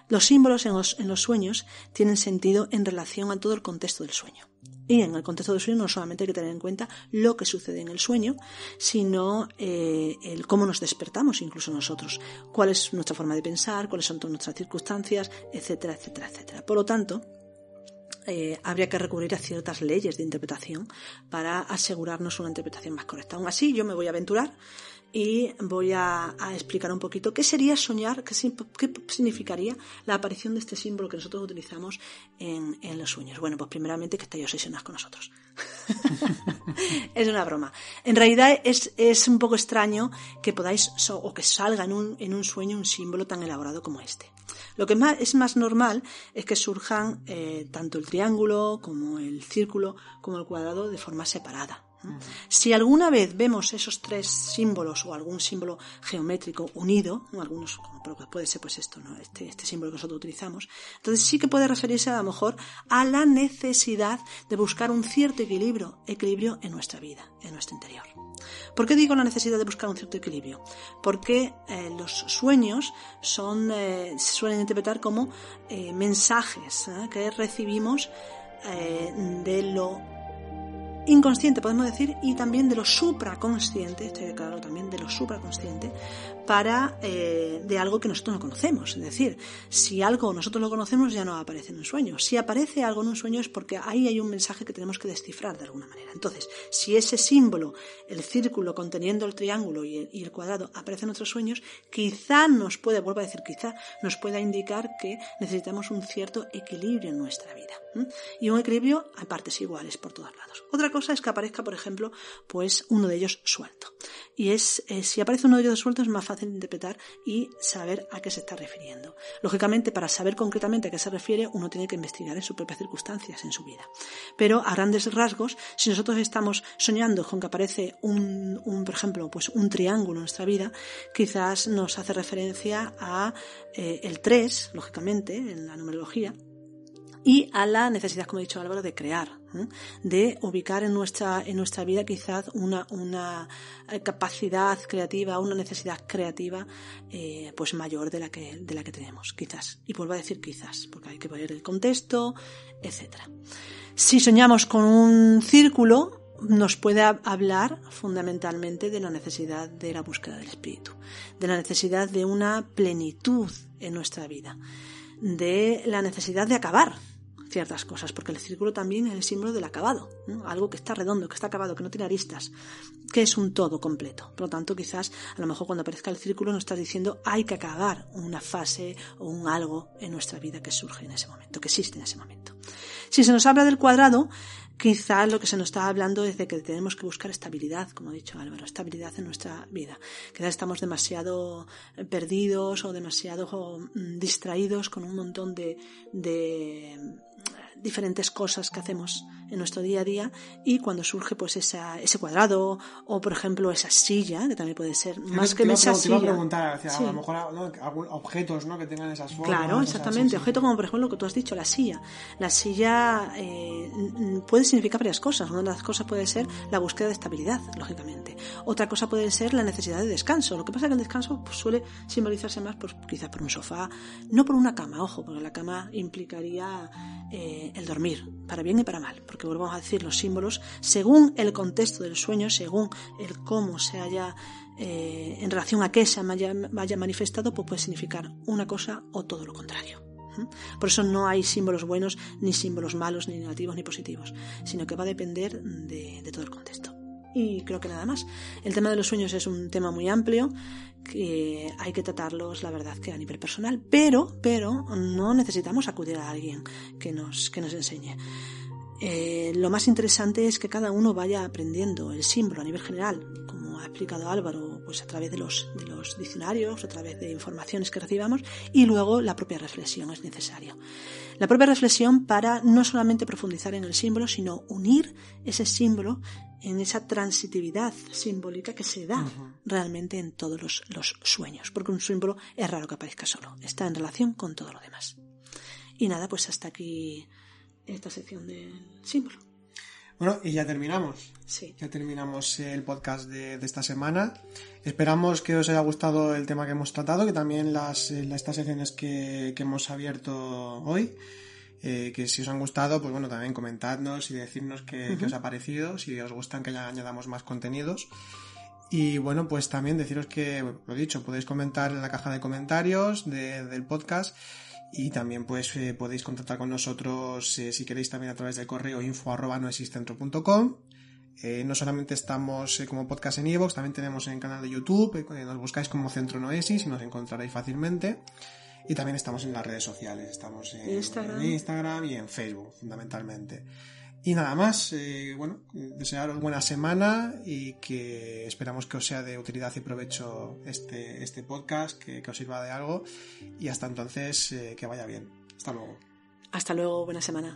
Los símbolos en los, en los sueños tienen sentido en relación a todo el contexto del sueño. Y en el contexto del sueño no solamente hay que tener en cuenta lo que sucede en el sueño, sino eh, el cómo nos despertamos incluso nosotros, cuál es nuestra forma de pensar, cuáles son todas nuestras circunstancias, etcétera, etcétera, etcétera. Por lo tanto, eh, habría que recurrir a ciertas leyes de interpretación para asegurarnos una interpretación más correcta. Aún así, yo me voy a aventurar y voy a, explicar un poquito qué sería soñar, qué, significaría la aparición de este símbolo que nosotros utilizamos en, los sueños. Bueno, pues primeramente que estéis obsesionados con nosotros. (laughs) es una broma. En realidad es, un poco extraño que podáis o que salga en un, sueño un símbolo tan elaborado como este. Lo que más, es más normal es que surjan eh, tanto el triángulo como el círculo como el cuadrado de forma separada. Si alguna vez vemos esos tres símbolos o algún símbolo geométrico unido, algunos, como puede ser pues esto, ¿no? este, este símbolo que nosotros utilizamos, entonces sí que puede referirse a lo mejor a la necesidad de buscar un cierto equilibrio, equilibrio en nuestra vida, en nuestro interior. ¿Por qué digo la necesidad de buscar un cierto equilibrio? Porque eh, los sueños son, eh, se suelen interpretar como eh, mensajes que recibimos de lo inconsciente, podemos decir, y también de lo supraconsciente, estoy claro también de lo supraconsciente, para eh, de algo que nosotros no conocemos. Es decir, si algo nosotros lo conocemos ya no aparece en un sueño. Si aparece algo en un sueño es porque ahí hay un mensaje que tenemos que descifrar de alguna manera. Entonces, si ese símbolo, el círculo conteniendo el triángulo y el, cuadrado aparece en nuestros sueños, quizá nos puede, vuelvo a decir, quizá nos pueda indicar que necesitamos un cierto equilibrio en nuestra vida. Y un equilibrio a partes iguales por todos lados. Otra cosa es que aparezca, por ejemplo, pues uno de ellos suelto. Y es, eh, si aparece uno de ellos suelto es más fácil interpretar y saber a qué se está refiriendo. Lógicamente, para saber concretamente a qué se refiere, uno tiene que investigar en sus propias circunstancias, en su vida. Pero a grandes rasgos, si nosotros estamos soñando con que aparece un, un por ejemplo, pues un triángulo en nuestra vida, quizás nos hace referencia a eh, el 3, lógicamente, en la numerología, y a la necesidad, como ha dicho Álvaro, de crear, ¿eh? de ubicar en nuestra, en nuestra vida quizás una, una eh, capacidad creativa, una necesidad creativa eh, pues mayor de la, que, de la que tenemos, quizás. Y vuelvo a decir quizás, porque hay que ver el contexto, etc. Si soñamos con un círculo, nos puede hablar fundamentalmente de la necesidad de la búsqueda del espíritu, de la necesidad de una plenitud en nuestra vida, de la necesidad de acabar ciertas cosas, porque el círculo también es el símbolo del acabado, algo que está redondo, que está acabado, que no tiene aristas, que es un todo completo. Por lo tanto, quizás a lo mejor cuando aparezca el círculo nos estás diciendo hay que acabar una fase o un algo en nuestra vida que surge en ese momento, que existe en ese momento. Si se nos habla del cuadrado, quizás lo que se nos está hablando es de que tenemos que buscar estabilidad, como ha dicho Álvaro, estabilidad en nuestra vida. Quizás estamos demasiado perdidos o demasiado mm, distraídos con un montón de, de diferentes cosas que hacemos en nuestro día a día y cuando surge pues esa, ese cuadrado o por ejemplo esa silla que también puede ser más que esa silla te preguntar a lo mejor objetos ¿no? que tengan esas formas claro exactamente. objetos como por ejemplo lo que tú has dicho la silla. La silla eh, puede significar varias cosas. Una de las cosas puede ser la búsqueda de estabilidad lógicamente. Otra cosa puede ser la necesidad de descanso. Lo que pasa es que el descanso pues, suele simbolizarse más por, quizás por un sofá no por una cama ojo porque la cama implicaría eh, el dormir para bien y para mal porque volvamos a decir los símbolos, según el contexto del sueño, según el cómo se haya, eh, en relación a qué se haya, haya manifestado, pues puede significar una cosa o todo lo contrario. Por eso no hay símbolos buenos, ni símbolos malos, ni negativos, ni positivos, sino que va a depender de, de todo el contexto. Y creo que nada más. El tema de los sueños es un tema muy amplio que hay que tratarlos, la verdad, que a nivel personal, pero, pero no necesitamos acudir a alguien que nos, que nos enseñe. Eh, lo más interesante es que cada uno vaya aprendiendo el símbolo a nivel general, como ha explicado Álvaro, pues a través de los, de los diccionarios, a través de informaciones que recibamos, y luego la propia reflexión es necesaria. La propia reflexión para no solamente profundizar en el símbolo, sino unir ese símbolo en esa transitividad simbólica que se da realmente en todos los, los sueños, porque un símbolo es raro que aparezca solo, está en relación con todo lo demás. Y nada, pues hasta aquí esta sección del símbolo. Bueno, y ya terminamos. Sí. Ya terminamos el podcast de, esta semana. Esperamos que os haya gustado el tema que hemos tratado, que también las, eh, estas secciones que, hemos abierto hoy. Eh, que si os han gustado, pues bueno, también comentadnos y decirnos qué, os ha parecido, si os gustan que añadamos más contenidos. Y bueno, pues también deciros que, lo dicho, podéis comentar en la caja de comentarios del podcast y también pues eh, podéis contactar con nosotros eh, si queréis también a través del correo info arroba eh, no solamente estamos como podcast en iVoox, también tenemos en el canal de YouTube, nos buscáis como Centro Noesis y nos encontraréis fácilmente. Y también estamos en las redes sociales, estamos en Instagram y en Facebook, fundamentalmente. Y nada más, eh, bueno, desearos buena semana y que esperamos que os sea de utilidad y provecho este, este podcast, que, os sirva de algo. Y hasta entonces, eh, que vaya bien. Hasta luego. Hasta luego, buena semana.